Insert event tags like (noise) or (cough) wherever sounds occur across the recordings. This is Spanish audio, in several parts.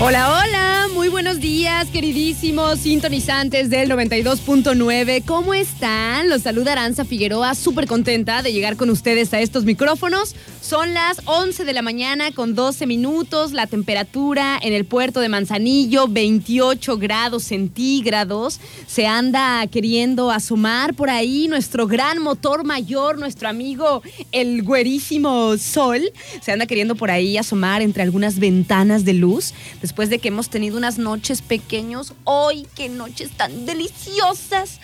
Hola, hola, muy buenos días, queridísimos sintonizantes del 92.9. ¿Cómo están? Los saluda Aranza Figueroa, súper contenta de llegar con ustedes a estos micrófonos. Son las 11 de la mañana con 12 minutos, la temperatura en el puerto de Manzanillo, 28 grados centígrados. Se anda queriendo asomar por ahí nuestro gran motor mayor, nuestro amigo el güerísimo sol. Se anda queriendo por ahí asomar entre algunas ventanas de luz después de que hemos tenido unas noches pequeños. ¡Hoy qué noches tan deliciosas!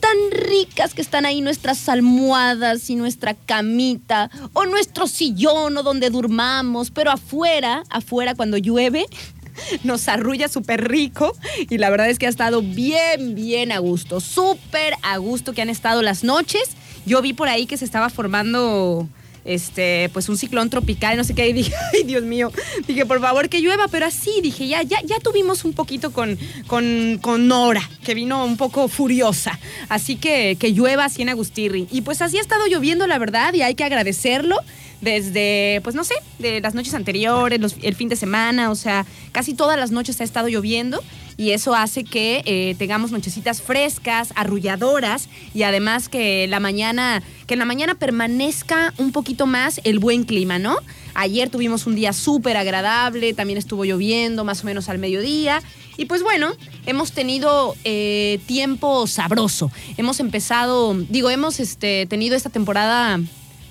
Tan ricas que están ahí nuestras almohadas y nuestra camita o nuestro sillón o donde durmamos, pero afuera, afuera cuando llueve, (laughs) nos arrulla súper rico y la verdad es que ha estado bien, bien a gusto, súper a gusto que han estado las noches. Yo vi por ahí que se estaba formando este, pues un ciclón tropical, no sé qué, y dije, (laughs) ay Dios mío, dije, por favor que llueva, pero así, dije, ya, ya, ya tuvimos un poquito con, con, con Nora, que vino un poco furiosa, así que que llueva así en. Y pues así ha estado lloviendo, la verdad, y hay que agradecerlo desde, pues no sé, de las noches anteriores, el fin de semana, o sea, casi todas las noches ha estado lloviendo y eso hace que eh, tengamos nochecitas frescas, arrulladoras y además que la mañana, que en la mañana permanezca un poquito más el buen clima, ¿no? Ayer tuvimos un día súper agradable, también estuvo lloviendo más o menos al mediodía. Y pues bueno, hemos tenido eh, tiempo sabroso. Hemos empezado, digo, hemos este, tenido esta temporada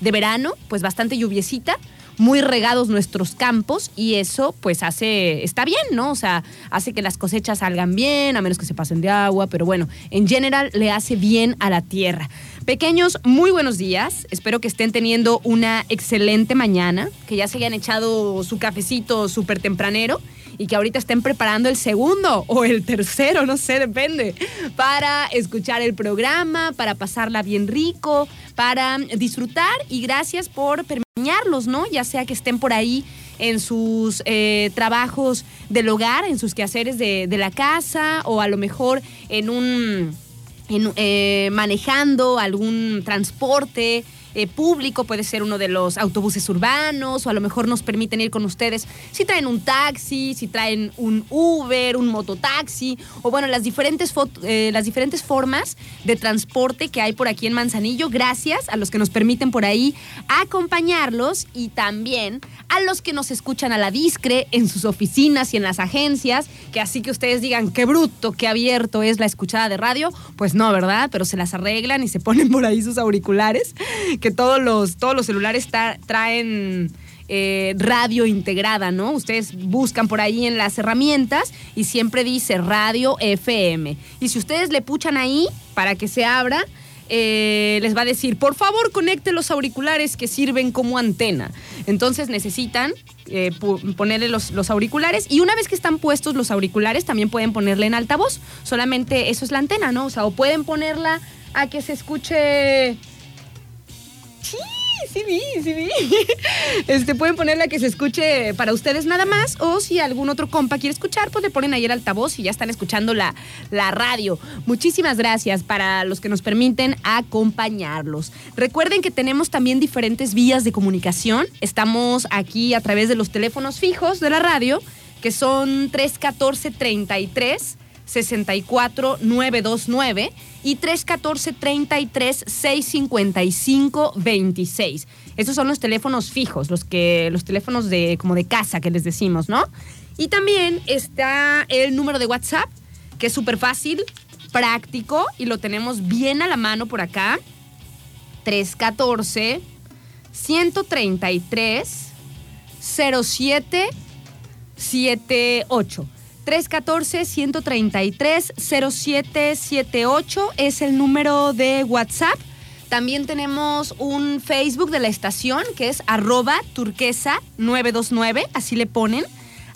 de verano, pues bastante lluviecita, muy regados nuestros campos y eso pues hace, está bien, ¿no? O sea, hace que las cosechas salgan bien, a menos que se pasen de agua, pero bueno, en general le hace bien a la tierra. Pequeños, muy buenos días. Espero que estén teniendo una excelente mañana, que ya se hayan echado su cafecito súper tempranero y que ahorita estén preparando el segundo o el tercero, no sé, depende, para escuchar el programa, para pasarla bien rico, para disfrutar y gracias por permearlos, ¿no? Ya sea que estén por ahí en sus eh, trabajos del hogar, en sus quehaceres de, de, la casa o a lo mejor en un... En, eh, manejando algún transporte, eh, público, puede ser uno de los autobuses urbanos o a lo mejor nos permiten ir con ustedes si traen un taxi, si traen un Uber, un mototaxi o bueno, las diferentes, eh, las diferentes formas de transporte que hay por aquí en Manzanillo. Gracias a los que nos permiten por ahí acompañarlos y también a los que nos escuchan a la discre en sus oficinas y en las agencias, que así que ustedes digan qué bruto, qué abierto es la escuchada de radio, pues no, ¿verdad? Pero se las arreglan y se (laughs) ponen por ahí sus auriculares que todos los, todos los celulares traen eh, radio integrada, ¿no? Ustedes buscan por ahí en las herramientas y siempre dice radio FM. Y si ustedes le puchan ahí para que se abra, eh, les va a decir, por favor conecte los auriculares que sirven como antena. Entonces necesitan eh, ponerle los, los, auriculares y una vez que están puestos los auriculares también pueden ponerle en altavoz. Solamente eso es la antena, ¿no? O sea, o pueden ponerla a que se escuche Sí, sí vi, sí vi. (laughs) Este, pueden ponerla que se escuche para ustedes nada más o si algún otro compa quiere escuchar, pues le ponen ahí el altavoz y ya están escuchando la, la radio. Muchísimas gracias para los que nos permiten acompañarlos. Recuerden que tenemos también diferentes vías de comunicación. Estamos aquí a través de los teléfonos fijos de la radio, que son 314 33 64 929 y 314 33 655 26. Esos son los teléfonos fijos, los que los teléfonos de como de casa que les decimos, ¿no? Y también está el número de WhatsApp, que es súper fácil, práctico y lo tenemos bien a la mano por acá. 314 133 07 78. 314-133-0778 es el número de WhatsApp. También tenemos un Facebook de la estación que es arroba turquesa 929, así le ponen.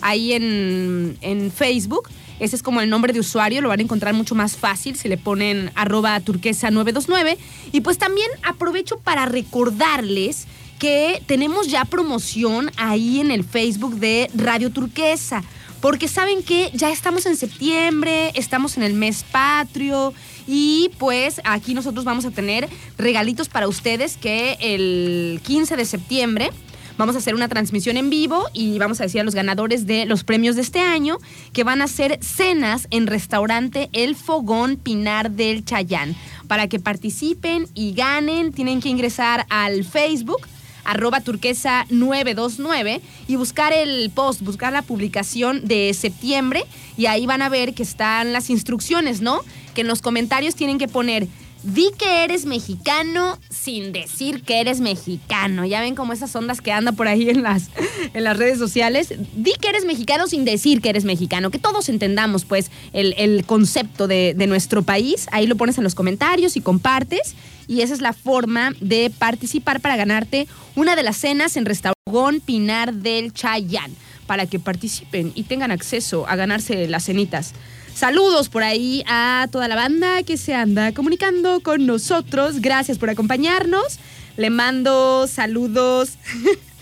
ahí en, en Facebook. Ese es como el nombre de usuario, lo van a encontrar mucho más fácil si le ponen arroba turquesa 929. Y pues también aprovecho para recordarles que tenemos ya promoción ahí en el Facebook de Radio Turquesa. Porque saben que ya estamos en septiembre, estamos en el mes patrio y pues aquí nosotros vamos a tener regalitos para ustedes que el 15 de septiembre vamos a hacer una transmisión en vivo y vamos a decir a los ganadores de los premios de este año que van a ser cenas en restaurante El Fogón Pinar del Chayán. Para que participen y ganen, tienen que ingresar al Facebook arroba turquesa 929 y buscar el post, buscar la publicación de septiembre y ahí van a ver que están las instrucciones, ¿no? Que en los comentarios tienen que poner Di que eres mexicano sin decir que eres mexicano. Ya ven como esas ondas que andan por ahí en las, (laughs) en las redes sociales. Di que eres mexicano sin decir que eres mexicano. Que todos entendamos, pues, el, el concepto de, de nuestro país. Ahí lo pones en los comentarios y compartes. Y esa es la forma de participar para ganarte una de las cenas en Restaurante Pinar del Chayán. Para que participen y tengan acceso a ganarse las cenitas. Saludos por ahí a toda la banda que se anda comunicando con nosotros. Gracias por acompañarnos. Le mando saludos. (laughs)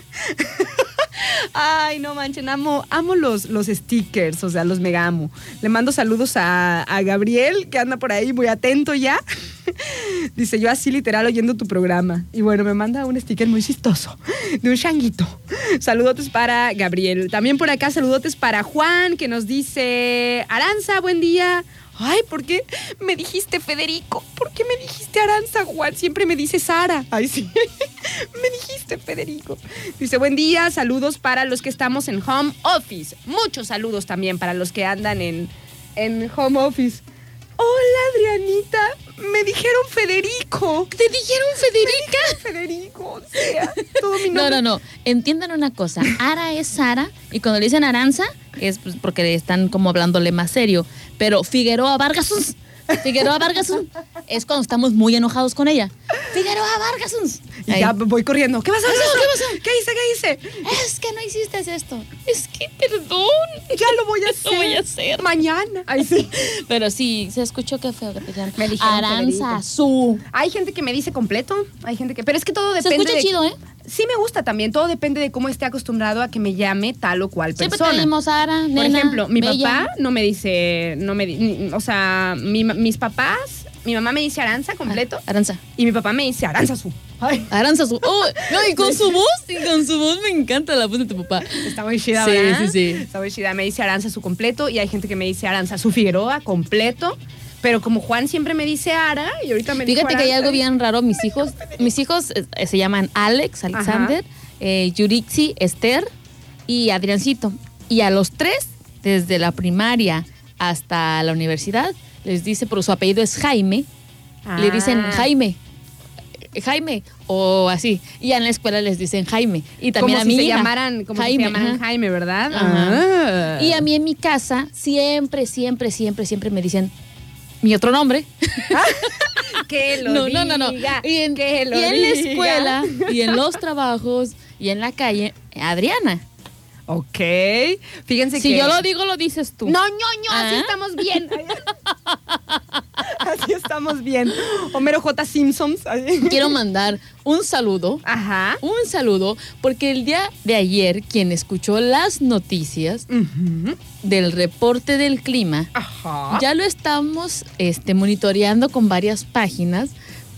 Ay, no manchen, amo, amo los, los stickers, o sea, los mega amo. Le mando saludos a, a Gabriel, que anda por ahí muy atento ya. (laughs) Dice, yo así literal oyendo tu programa. Y bueno, me manda un sticker muy chistoso, de un changuito. Saludotes para Gabriel. También por acá, saludotes para Juan, que nos dice, Aranza, buen día. Ay, ¿por qué me dijiste Federico? ¿Por qué me dijiste Aranza, Juan? Siempre me dice Sara. Ay, sí. (laughs) me dijiste Federico. Dice, buen día, saludos para los que estamos en home office. Muchos saludos también para los que andan en, en home office. Hola, Adrianita. Me dijeron Federico. ¿Te dijeron Federica? Federico, o sea, todo mi (laughs) No, nombre. no, no. Entiendan una cosa. Ara es Sara y cuando le dicen Aranza es pues, porque están como hablándole más serio. Pero Figueroa Vargas, Figueroa Vargas es cuando estamos muy enojados con ella. Figueroa Vargas. Y ya voy corriendo. ¿Qué pasó? ¿Qué pasó? ¿Qué hice? ¿Qué hice? Es que no hiciste esto. Es que perdón. Ya lo voy a (laughs) Lo hacer. voy a hacer. Mañana. Ay, sí. (laughs) Pero sí, se escuchó que llaman. Me Aranza. Su. Hay gente que me dice completo. Hay gente que. Pero es que todo Se depende. escucha de- chido, ¿eh? Sí, me gusta también. Todo depende de cómo esté acostumbrado a que me llame tal o cual Siempre persona. te dimos Ara, Por ejemplo, mi bella. papá no me dice, no me, di- o sea, mi mis papás, mi mamá me dice Aranza completo Aranza. y mi papá me dice Aranza su. Ay, Aranza su. Oh, no, y con su (laughs) voz, y con su voz me encanta la voz de tu papá. está muy chida, Sí, ¿verdad? sí, sí. Está muy chida. Me dice Aranza su completo y hay gente que me dice Aranza su Figueroa completo. Pero como Juan siempre me dice Ara y ahorita me dijo Fíjate que hay algo bien raro. Mis hijos, mis hijos eh, se llaman Alex, Alexander, eh, Yurixi, Esther y Adriancito. Y a los tres, desde la primaria hasta la universidad, les dice, por su apellido es Jaime, le dicen Ah. Jaime. eh, Jaime o así y en la escuela les dicen Jaime y también como a si mi se llamaran, como si se Jaime, llamaran ajá. Jaime, ¿verdad? Ajá. Ah. Y a mí en mi casa siempre, siempre, siempre, siempre me dicen mi otro nombre. (laughs) que lo no, no, no, no. diga, Y en, que lo y en la diga. escuela, y en los trabajos, y en la calle, Adriana. Ok. Fíjense Si que. yo lo digo, lo dices tú. No, no, no, así Ah. estamos bien. (laughs) así estamos bien. Homero J. Simpsons. Quiero mandar un saludo. Ajá. Un saludo, porque el día de ayer, quien escuchó las noticias del reporte del clima, Ajá. ya lo estamos este, monitoreando con varias páginas,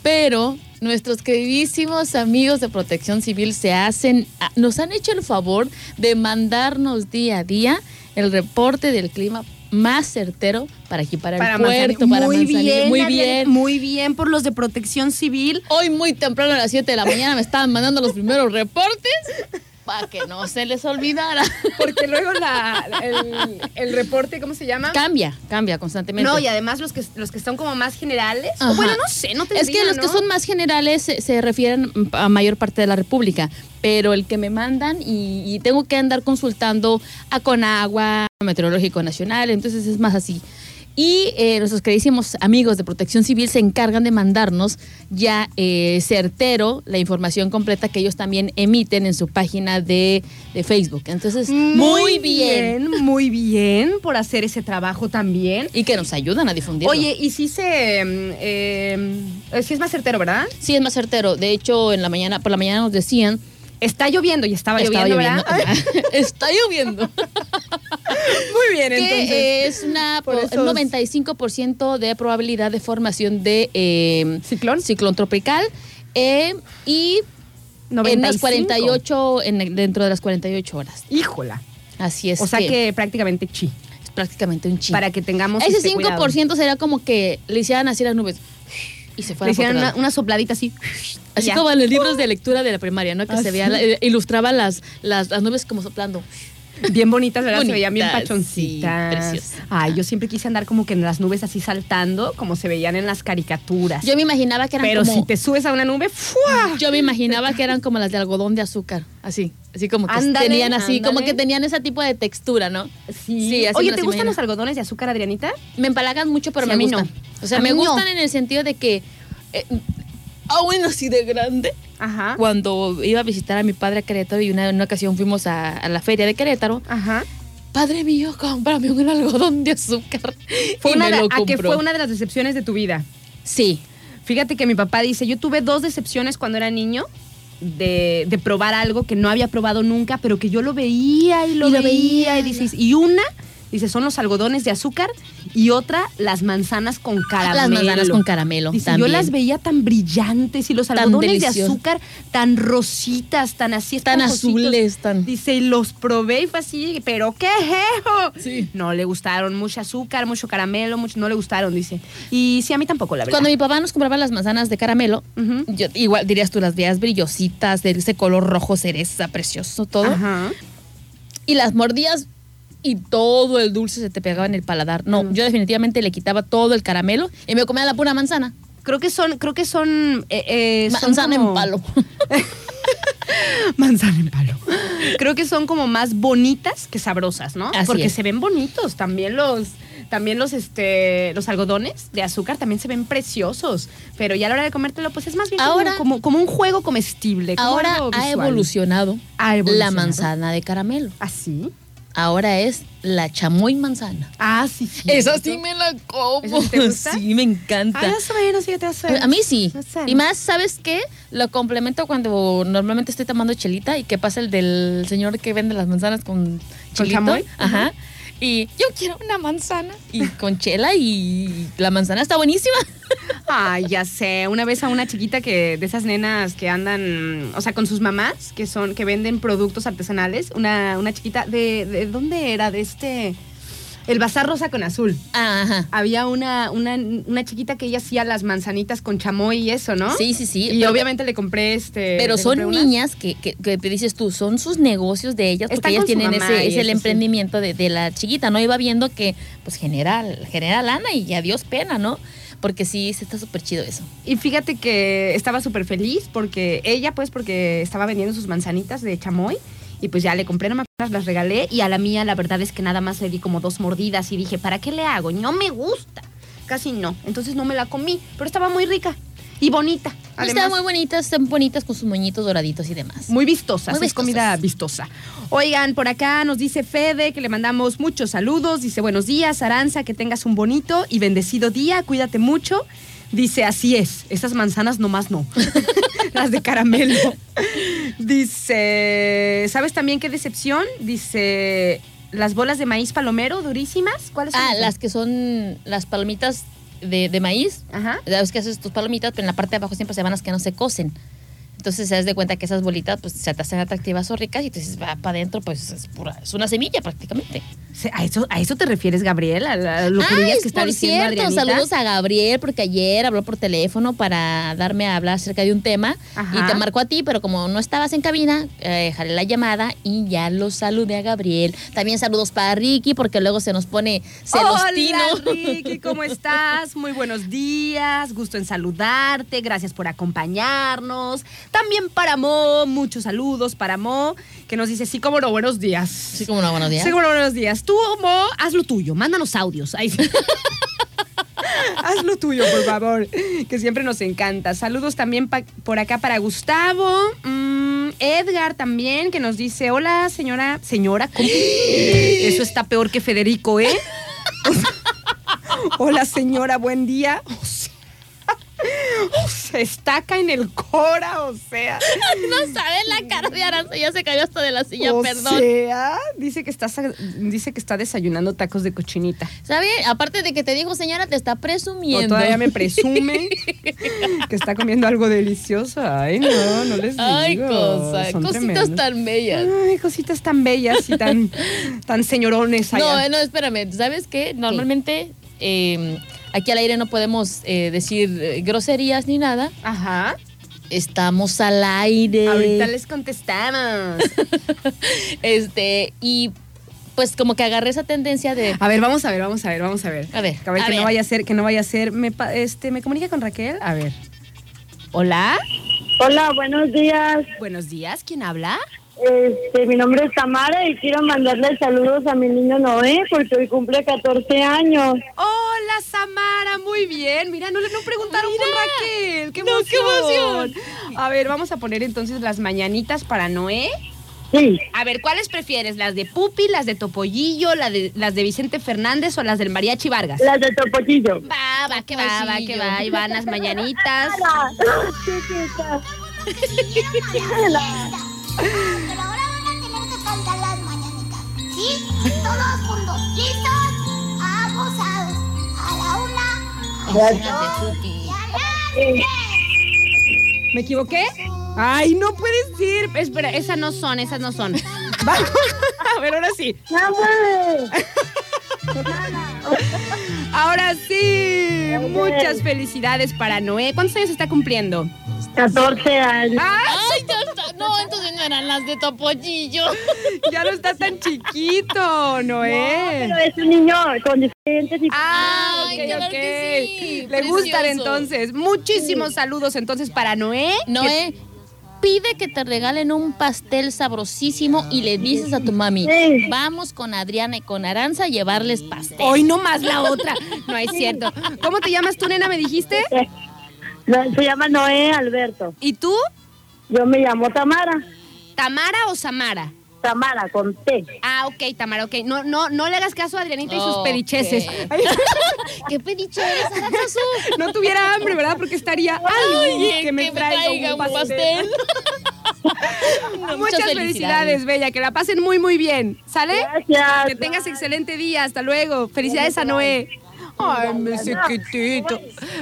pero nuestros queridísimos amigos de Protección Civil se hacen, ah, nos han hecho el favor de mandarnos día a día el reporte del clima más certero para aquí, para, Para el puerto, Manzanillo. para muy Manzanillo. bien, Muy bien. Muy bien por los de protección civil. Hoy muy temprano a las 7 de la mañana me estaban mandando los primeros reportes para que no se les olvidara. (laughs) Porque luego la, el, el reporte, ¿cómo se llama? Cambia, cambia constantemente. No, y además los que, los que están como más generales. o bueno, no sé, no te Es que los que son más generales se, se refieren a mayor parte de la República, pero el que me mandan y, y tengo que andar consultando a Conagua, a Meteorológico Nacional, entonces es más así. Y eh, nuestros queridísimos amigos de Protección Civil se encargan de mandarnos ya eh, certero la información completa que ellos también emiten en su página de, de Facebook. Entonces, muy, bien. Muy bien por hacer ese trabajo también. Y que nos ayudan a difundirlo. Oye, y sí se. mm, eh, sí es más certero, ¿verdad? Sí, es más certero. De hecho, en la mañana, por la mañana nos decían. Está lloviendo y estaba, Estaba lloviendo. (laughs) Está lloviendo. (laughs) Muy bien, entonces. que es una por pro- esos- un 95% de probabilidad de formación de eh, ¿Ciclón? ciclón tropical eh, y en las 95. 48 en dentro de las 48 horas. Híjola. Así es. o sea que, prácticamente chi. es prácticamente un chingo. Para que tengamos. Ese este, 5% cuidado. sería como que le hicieran así las nubes y se por otro una, sopladita así. Así ya. como en los libros de lectura de la primaria, ¿no? Que Ah, se veían, sí. eh, ilustraban las, las, las nubes como soplando. Bien bonitas, ¿verdad? se veían bien pachoncitas. sí. Ay, yo siempre quise andar como que en las nubes así saltando, como se veían en las caricaturas. Yo me imaginaba que eran Pero como... si te subes a una nube, ¡fua! Yo me imaginaba que eran como las de algodón de azúcar, así, así como que Ándale, tenían así, como que tenían ese tipo de textura, ¿no? Sí. así Oye, ¿te gustan los algodones de azúcar, Adrianita? Me empalagan mucho, pero Sí, me a mí gustan. no. O sea, A me no. gustan en el sentido de que eh, aún así de grande, Ajá. cuando iba a visitar a mi padre a Querétaro y una, en una ocasión fuimos a, a la feria de Querétaro, Ajá. padre mío, cómprame un algodón de azúcar. (laughs) Fue Y una me de- lo a que fue una de las decepciones de tu vida. Sí. Fíjate que mi papá dice, yo tuve dos decepciones cuando era niño de, de probar algo que no había probado nunca, pero que yo lo veía y lo, Y lo veía. veía. Y, dices, y una, dice, son los algodones de azúcar y otra, las manzanas con caramelo. Las manzanas con caramelo. Dice, también. yo las veía tan brillantes y los Tan algodones de azúcar tan rositas, tan así Tan azules, tan... Dice, y los probé y fue así, pero ¿qué eso? Sí. No le gustaron, mucho azúcar, mucho caramelo, mucho, no le gustaron, dice. Y sí, a mí tampoco, la verdad. Cuando mi papá nos compraba las manzanas de caramelo, yo, igual dirías tú, las veías brillositas, de ese color rojo cereza, precioso todo. Ajá. Y las mordías y todo el dulce se te pegaba en el paladar. No, Mm. yo definitivamente le quitaba todo el caramelo y me comía la pura manzana. Creo que son, creo que son, eh, eh, son Manzana como- en palo. (laughs) Manzana en palo. Creo que son como más bonitas que sabrosas, ¿no? Así Porque es. se ven bonitos. También los, también los, este, los algodones de azúcar también se ven preciosos. Pero ya a la hora de comértelo, pues es más bien como- Ahora- como, como un juego comestible. como Ahora ha evolucionado, Ha evolucionado. la manzana de caramelo. ¿Así? Ahora es la chamoy manzana. Ah, sí. Esa sí me la como. ¿Esa sí te (laughs) gusta? Sí, me encanta. Ah, eso menos, fíjate, eso A mí sí. No. Y más, ¿sabes qué? Lo complemento cuando normalmente estoy tomando chelita y que pasa el del señor que vende las manzanas con chilito. chamoy? Ajá. Y yo quiero una manzana. Y con chela y la manzana está buenísima. Ay, ya sé. Una vez a una chiquita que de esas nenas que andan, o sea, con sus mamás, que son, que venden productos artesanales, una, una chiquita de, de dónde era, de este, el bazar rosa con azul. Ajá. Había una, una, una chiquita que ella hacía las manzanitas con chamoy y eso, ¿no? Sí, sí, sí. Y Pero- obviamente le compré este. Pero son niñas que, que, que dices tú, son sus negocios de ellas, porque ellas tienen ese, es el sí. emprendimiento de, de la chiquita, ¿no? Iba viendo que pues genera, genera lana y adiós pena, ¿no? Porque sí, sí está súper chido eso. Y fíjate que estaba súper feliz porque ella, pues, porque estaba vendiendo sus manzanitas de chamoy. Y pues ya le compré, no me las regalé. Y a la mía, la verdad es que nada más le di como dos mordidas y dije, ¿para qué le hago? No me gusta. Casi no. Entonces no me la comí. Pero estaba muy rica y bonita. Además, Están muy bonitas, están bonitas con sus moñitos doraditos y demás. muy vistosas. Muy Es comida vistosa. Oigan, por acá nos dice Fede que le mandamos muchos saludos. Dice, buenos días, Aranza, que tengas un bonito y bendecido día. Cuídate mucho. Dice, así es. Esas manzanas nomás no. (laughs) Las de caramelo. Dice, ¿sabes también qué decepción? Dice, las bolas de maíz palomero durísimas. ¿Cuáles son? Ah, las que son las palomitas de, de maíz. Ajá. Sabes que haces tus palomitas, pero en la parte de abajo siempre se van las que no se cocen. Entonces se das de cuenta que esas bolitas pues se te hacen atractivas o ricas y tú dices, va para adentro, pues es pura, es una semilla prácticamente. ¿A eso, ¿A eso te refieres, Gabriel? ¿A, lo que digas que está por diciendo cierto, Adrianita? saludos a Gabriel porque ayer habló por teléfono para darme a hablar acerca de un tema Ajá. y te marcó a ti, pero como no estabas en cabina, eh, jalé la llamada y ya lo saludé a Gabriel. También saludos para Ricky porque luego se nos pone celostino. Hola, (laughs) Ricky, ¿cómo estás? Muy buenos días, gusto en saludarte, gracias por acompañarnos. También para Mo, muchos saludos para Mo, que nos dice, sí, como no, buenos días. Sí, como no, buenos días. Sí, como no, buenos días. Tú, Mo, haz lo tuyo, mándanos audios. Ahí sí. (laughs) Haz lo tuyo, por favor, que siempre nos encanta. Saludos también por acá para Gustavo. Mm, Edgar también, que nos dice, hola, señora. Señora, ¿cómo? (gasps) Eso está peor que Federico, ¿eh? (laughs) hola, señora, buen día. O (laughs) se estaca en el cora, o sea. (laughs) No sabe la cara de Aranza, ya se cayó hasta de la silla, o perdón. sea, dice que, está, dice que está desayunando tacos de cochinita. ¿Sabe? Aparte de que te dijo, señora, te está O presumiendo. todavía me presume (laughs) que está comiendo algo delicioso. Ay, no, no les digo. Ay, cosa, Son cositas tremendos. tan bellas. Ay, cositas tan bellas y tan, tan señorones No, allá. eh, no, espérame. ¿Sabes qué? Normalmente eh, aquí al aire no podemos eh, decir eh, groserías ni nada. Ajá. Estamos al aire. Ahorita les contestamos. (laughs) Este, y pues como que agarré esa tendencia de. A ver, vamos a ver, vamos a ver, vamos a ver. A ver, a ver a que ver. no vaya a ser, que no vaya a ser. Me, este, me comunica con Raquel. A ver. Hola. Hola, buenos días. Buenos días. ¿Quién habla? Este, mi nombre es Tamara y quiero mandarle saludos a mi niño Noé porque hoy cumple 14 años. Hola, Samara, muy bien. Mira, no, le- no preguntaron por Raquel. ¡Qué No, qué emoción! A ver, vamos a poner entonces las mañanitas para Noé. Sí, A ver, ¿cuáles prefieres? ¿Las de Pupi, las de Topollillo, la de, las de Vicente Fernández o las del Mariachi Vargas? las de Topollillo. Va, va, que va, va, que va. Ahí van las mañanitas. (laughs) (laughs) (laughs) Pero ahora van a tener que cantar las mañanitas. ¿Sí? Todos juntos. ¿Listos? Abusados. A la una. A la y a. ¿Me equivoqué? Ay, no puede ser. Espera, esas no son, esas no son. (laughs) Vamos, (laughs) a ver, ahora sí. Ahora sí. Muchas felicidades para Noé. ¿Cuántos años está cumpliendo? 14 años. ¡Ah! No, entonces no eran las de Topollillo. (laughs) Ya no está tan chiquito, Noé. Pero es un niño con diferentes y Ah, Ay, ok, claro ok. que sí, Le gustan precioso. entonces. Muchísimos saludos entonces para Noé. Noé, pide que te regalen un pastel sabrosísimo y le dices a tu mami, vamos con Adriana y con Aranza a llevarles pastel. Hoy no más la otra. No es cierto. ¿Cómo te llamas tú, nena? ¿Me dijiste? se llama Noé Alberto. ¿Y tú? Yo me llamo Tamara. ¿Tamara o Samara? Tamara con T. Ah, ok, Tamara, ok. No, no, no le hagas caso a Adrianita y sus Ok. pedicheces. (laughs) ¿Qué pediche eres? No tuviera hambre, ¿verdad? Porque estaría. ¡Ay! Oye, que me traiga un pastel. (laughs) No, Muchas felicidades, Bella. Que la pasen muy, muy bien. ¿Sale? Gracias. Que tengas excelente día. Hasta luego. Felicidades a Noé. Ay, me chiquitito.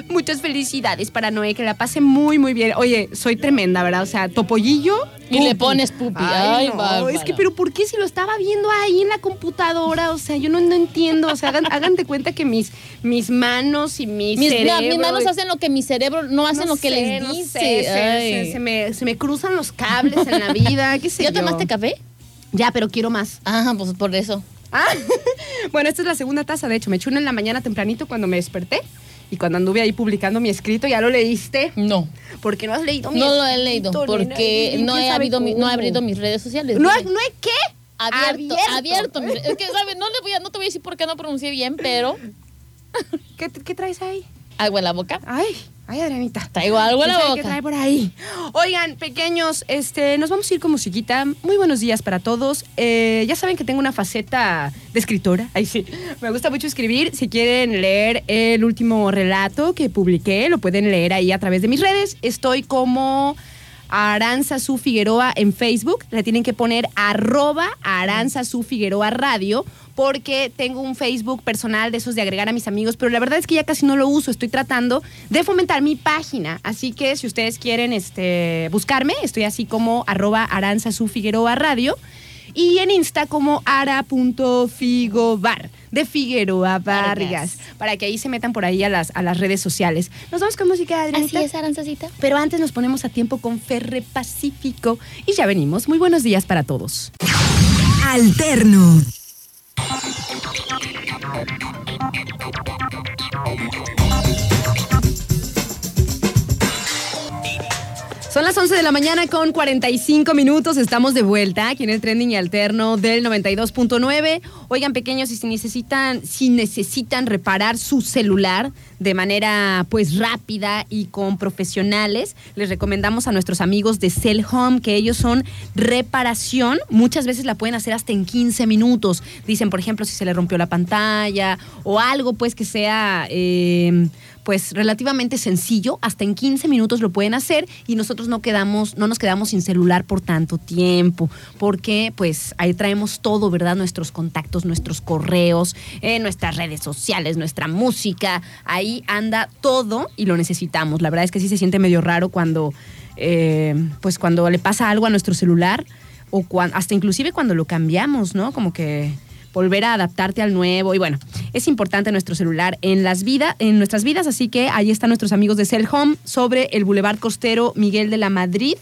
Muchas felicidades para Noé. Que la pase muy, muy bien. Oye, soy tremenda, ¿verdad? O sea, topollillo. Y le pones pupi. Ay, no, bárbara. Es que, pero ¿por qué si lo estaba viendo ahí en la computadora? O sea, yo no, no entiendo. O sea, hagan, hagan de cuenta que mis, mis manos y mi Mis, cerebro... mis manos hacen lo que mi cerebro no hace no lo que sé, les no dice. sé, se- Ay. se, se me, se me cruzan los cables en la vida. ¿Qué sé (laughs) ¿Ya yo? tomaste café? Ya, pero quiero más. Ah, pues por eso. Ah, (laughs) bueno, esta es la segunda taza, de hecho. Me eché una en la mañana tempranito cuando me desperté. Y cuando anduve ahí publicando mi escrito, ¿ya lo leíste? No. ¿Por qué no has leído mi No lo he leído porque ¿Quién no he, habido mi- no he cómo? abierto mis redes sociales. ¿No. ¿No he qué? abierto, abierto. mis re- Es que, ¿sabes? No, le voy a, no te voy a decir por qué no pronuncié bien, pero (laughs) ¿Qué, qué traes ahí? algo en la boca. Ay, ay, Adrianita. Traigo algo en la ¿Quién sabe ¿Qué boca. trae por ahí? Oigan, pequeños, este, nos vamos a ir con musiquita. Muy buenos días para todos. Eh, ya saben que tengo una faceta de escritora. (laughs) Ahí sí. Me gusta mucho escribir. Si quieren leer el último relato que publiqué, lo pueden leer ahí a través de mis redes. Estoy como Aranza Su Figueroa en Facebook. Le tienen que poner arroba Aranza Su Figueroa Radio porque tengo un Facebook personal de esos de agregar a mis amigos, pero la verdad es que ya casi no lo uso. Estoy tratando de fomentar mi página. Así que si ustedes quieren este, buscarme, estoy así como arroba Radio. Y en Insta como ara.figobar de Figueroa Vargas, para que ahí se metan por ahí a las, a las redes sociales. Nos vamos con música, Adrianita. Así es, Aranzacita. Pero antes nos ponemos a tiempo con Ferre Pacífico y ya venimos. Muy buenos días para todos. Alterno. Son las las 11 de la mañana con 45 minutos. Estamos de vuelta aquí en el trending y alterno del 92.9. Oigan, pequeños, si necesitan, si necesitan reparar su celular de manera pues rápida y con profesionales, les recomendamos a nuestros amigos de Cell Home que ellos son reparación. Muchas veces la pueden hacer hasta en 15 minutos. Dicen, por ejemplo, si se le rompió la pantalla o algo pues que sea eh, pues relativamente sencillo, hasta en 15 minutos lo pueden hacer y nosotros no quedamos, no nos quedamos sin celular por tanto tiempo, porque pues ahí traemos todo, ¿verdad? Nuestros contactos, nuestros correos, eh, nuestras redes sociales, nuestra música, ahí anda todo y lo necesitamos. La verdad es que sí se siente medio raro cuando, eh, pues cuando le pasa algo a nuestro celular o cuan- hasta inclusive cuando lo cambiamos, ¿no? Como que volver a adaptarte al nuevo y bueno, es importante nuestro celular en las vidas, en nuestras vidas, así que ahí están nuestros amigos de Cell Home sobre el Boulevard Costero Miguel de la Madrid,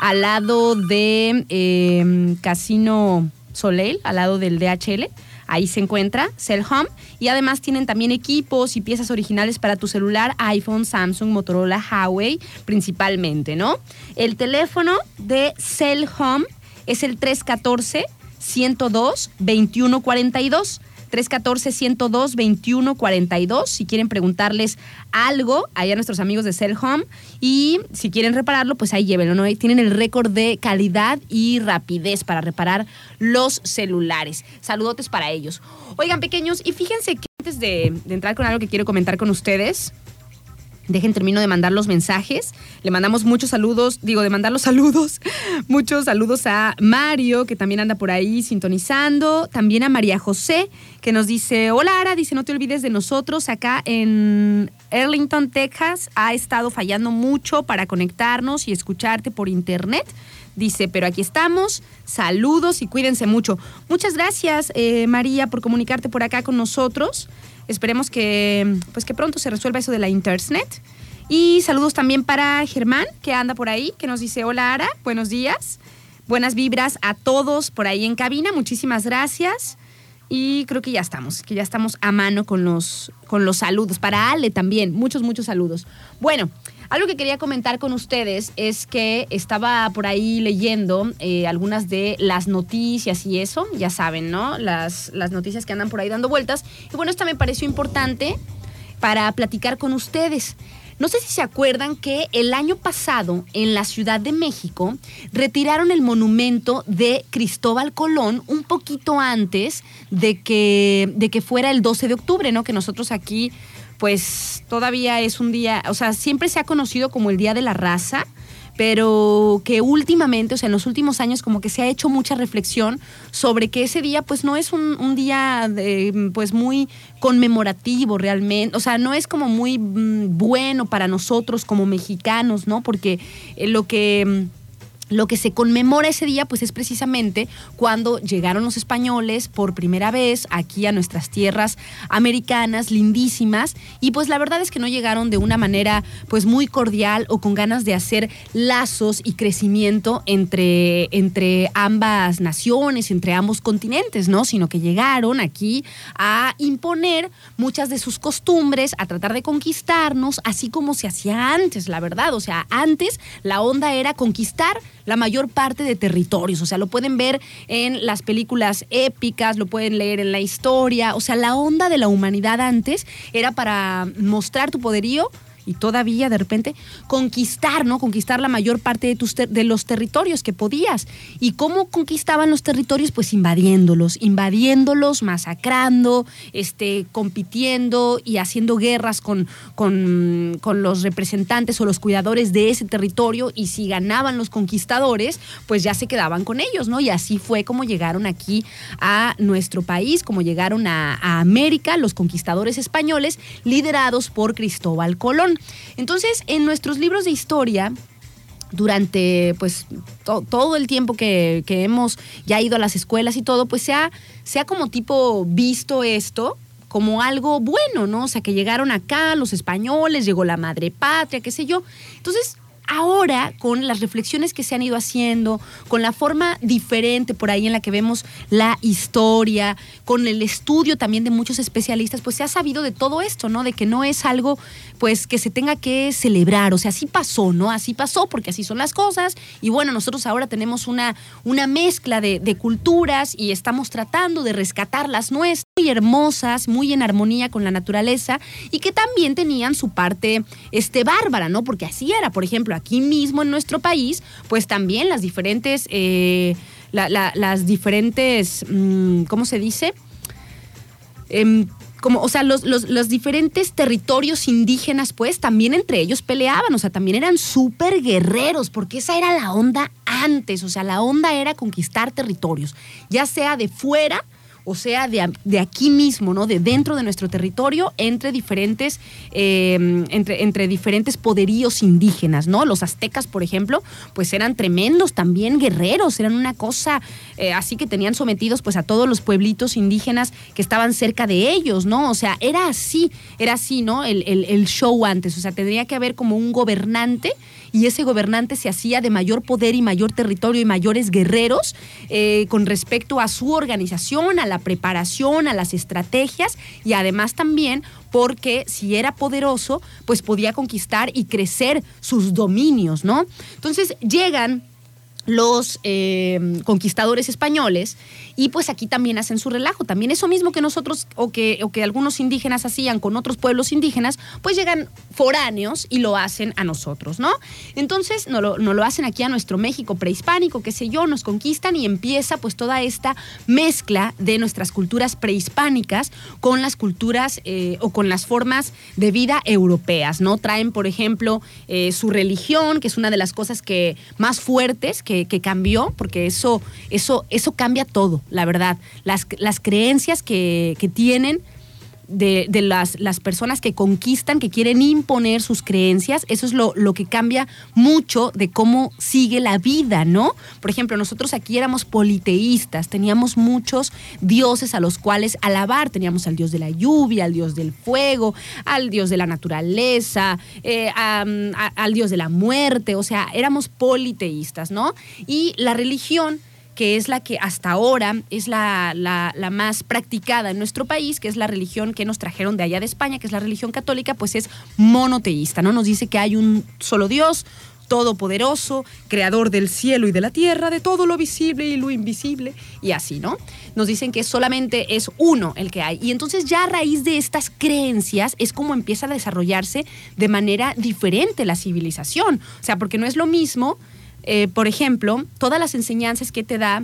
al lado de eh, Casino Soleil, al lado del DHL. Ahí se encuentra Cell Home y además tienen también equipos y piezas originales para tu celular, iPhone, Samsung, Motorola, Huawei, principalmente, ¿no? El teléfono de Cell Home es el 314 102 2142. 314-102-2142. Si quieren preguntarles algo, ahí a nuestros amigos de Cell Home. Y si quieren repararlo, pues ahí llévenlo. ¿no? Tienen el récord de calidad y rapidez para reparar los celulares. Saludotes para ellos. Oigan, pequeños, y fíjense que antes de, de entrar con algo que quiero comentar con ustedes, Dejen termino de mandar los mensajes. Le mandamos muchos saludos, digo, de mandar los saludos. (laughs) Muchos saludos a Mario, que también anda por ahí sintonizando. También a María José, que nos dice, hola Ara, dice, no te olvides de nosotros acá en Arlington, Texas. Ha estado fallando mucho para conectarnos y escucharte por internet. Dice, pero aquí estamos. Saludos y cuídense mucho. Muchas gracias, eh, María, por comunicarte por acá con nosotros. Esperemos que, pues que pronto se resuelva eso de la internet. Y saludos también para Germán, que anda por ahí, que nos dice, hola Ara, buenos días. Buenas vibras a todos por ahí en cabina. Muchísimas gracias. Y creo que ya estamos, que ya estamos a mano con los, con los saludos. Para Ale también, muchos, muchos saludos. Bueno, algo que quería comentar con ustedes es que estaba por ahí leyendo eh, algunas de las noticias y eso, ya saben, ¿no? Las, las noticias que andan por ahí dando vueltas. Y bueno, esta me pareció importante para platicar con ustedes. No sé si se acuerdan que el año pasado en la Ciudad de México retiraron el monumento de Cristóbal Colón un poquito antes de que, de que fuera el 12 de octubre, ¿no? Que nosotros aquí pues todavía es un día, o sea, siempre se ha conocido como el Día de la Raza, pero que últimamente, o sea, en los últimos años como que se ha hecho mucha reflexión sobre que ese día pues no es un, día de, pues muy conmemorativo realmente, o sea, no es como muy mm, bueno para nosotros como mexicanos, ¿no? Porque eh, lo que... lo que se conmemora ese día, pues es precisamente cuando llegaron los españoles por primera vez aquí a nuestras tierras americanas, lindísimas, y pues la verdad es que no llegaron de una manera pues muy cordial o con ganas de hacer lazos y crecimiento entre, entre ambas naciones, entre ambos continentes, ¿no? Sino que llegaron aquí a imponer muchas de sus costumbres, a tratar de conquistarnos, así como se hacía antes, la verdad. O sea, antes la onda era conquistar la mayor parte de territorios. O sea, lo pueden ver en las películas épicas, lo pueden leer en la historia. O sea, la onda de la humanidad antes era para mostrar tu poderío y todavía de repente conquistar, ¿no? Conquistar la mayor parte de, tus de los territorios que podías. ¿Y cómo conquistaban los territorios? Pues invadiéndolos, invadiéndolos, masacrando, este, compitiendo y haciendo guerras con, con, con los representantes o los cuidadores de ese territorio y si ganaban los conquistadores, pues ya se quedaban con ellos, ¿no? Y así fue como llegaron aquí a nuestro país, como llegaron a América los conquistadores españoles liderados por Cristóbal Colón. Entonces, en nuestros libros de historia, durante pues to- todo el tiempo que, que hemos ya ido a las escuelas y todo, pues se ha, se ha como tipo visto esto como algo bueno, ¿no? O sea, que llegaron acá los españoles, llegó la madre patria, qué sé yo. Entonces, ahora con las reflexiones que se han ido haciendo, con la forma diferente por ahí en la que vemos la historia, con el estudio también de muchos especialistas, pues se ha sabido de todo esto, ¿no? De que no es algo pues que se tenga que celebrar, o sea, así pasó, ¿no? Así pasó porque así son las cosas y bueno, nosotros ahora tenemos una, una mezcla de, culturas y estamos tratando de rescatar las nuestras, muy hermosas, muy en armonía con la naturaleza y que también tenían su parte este, bárbara, ¿no? Porque así era, por ejemplo, aquí mismo en nuestro país, pues también las diferentes, eh, la- la- las diferentes, mm, ¿cómo se dice? Em, como, o sea, los, los- los diferentes territorios indígenas, pues también entre ellos peleaban, o sea, también eran súper guerreros, porque esa era la onda antes, o sea, la onda era conquistar territorios, ya sea de fuera o sea, de, de aquí mismo, ¿no? De dentro de nuestro territorio, entre diferentes, eh, entre, entre diferentes poderíos indígenas, ¿no? Los aztecas, por ejemplo, pues eran tremendos también guerreros, eran una cosa eh, así que tenían sometidos pues a todos los pueblitos indígenas que estaban cerca de ellos, ¿no? O sea, era así, era así, ¿no? El, el- el show antes, o sea, tendría que haber como un gobernante y ese gobernante se hacía de mayor poder y mayor territorio y mayores guerreros eh, con respecto a su organización, a la preparación, a las estrategias y además también porque si era poderoso, pues podía conquistar y crecer sus dominios, ¿no? Entonces llegan los eh, conquistadores españoles y pues aquí también hacen su relajo. También eso mismo que nosotros o que, o que algunos indígenas hacían con otros pueblos indígenas, pues llegan foráneos y lo hacen a nosotros, ¿no? Entonces no lo, no lo hacen aquí a nuestro México prehispánico, qué sé yo, nos conquistan y empieza pues toda esta mezcla de nuestras culturas prehispánicas con las culturas eh, o con las formas de vida europeas, ¿no? Traen, por ejemplo, eh, su religión, que es una de las cosas que más fuertes que, que cambió, porque eso, eso, eso cambia todo, la verdad. Las, las creencias que, que tienen de, las, las personas que conquistan, que quieren imponer sus creencias, eso es lo, lo que cambia mucho de cómo sigue la vida, ¿no? Por ejemplo, nosotros aquí éramos politeístas, teníamos muchos dioses a los cuales alabar, teníamos al dios de la lluvia, al dios del fuego, al dios de la naturaleza, eh, al dios de la muerte, o sea, éramos politeístas, ¿no? Y la religión que es la que hasta ahora es la, la- más practicada en nuestro país, que es la religión que nos trajeron de allá de España, que es la religión católica, pues es monoteísta, ¿no? Nos dice que hay un solo Dios, todopoderoso, creador del cielo y de la tierra, de todo lo visible y lo invisible, y así, ¿no? Nos dicen que solamente es uno el que hay. Y entonces ya a raíz de estas creencias es como empieza a desarrollarse de manera diferente la civilización. O sea, porque no es lo mismo eh, por ejemplo, todas las enseñanzas que te da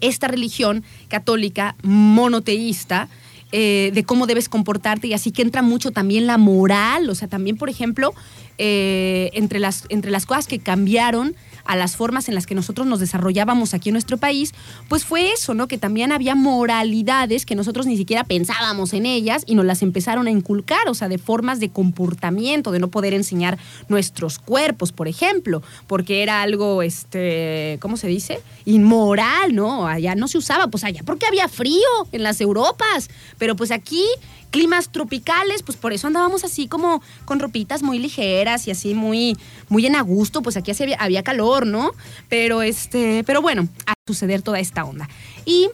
esta religión católica monoteísta, eh, de cómo debes comportarte y así que entra mucho también la moral, o sea, también, por ejemplo, eh, entre, las, entre las cosas que cambiaron a las formas en las que nosotros nos desarrollábamos aquí en nuestro país, pues fue eso, ¿no? Que también había moralidades que nosotros ni siquiera pensábamos en ellas y nos las empezaron a inculcar, o sea, de formas de comportamiento, de no poder enseñar nuestros cuerpos, por ejemplo, porque era algo, este, ¿cómo se dice? Inmoral, ¿no? Allá no se usaba, pues allá porque había frío en las Europas, pero pues aquí climas tropicales, pues por eso andábamos así como con ropitas muy ligeras y así muy, muy en a gusto, pues aquí había, había calor, ¿no? Pero este, pero bueno, a suceder toda esta onda. Y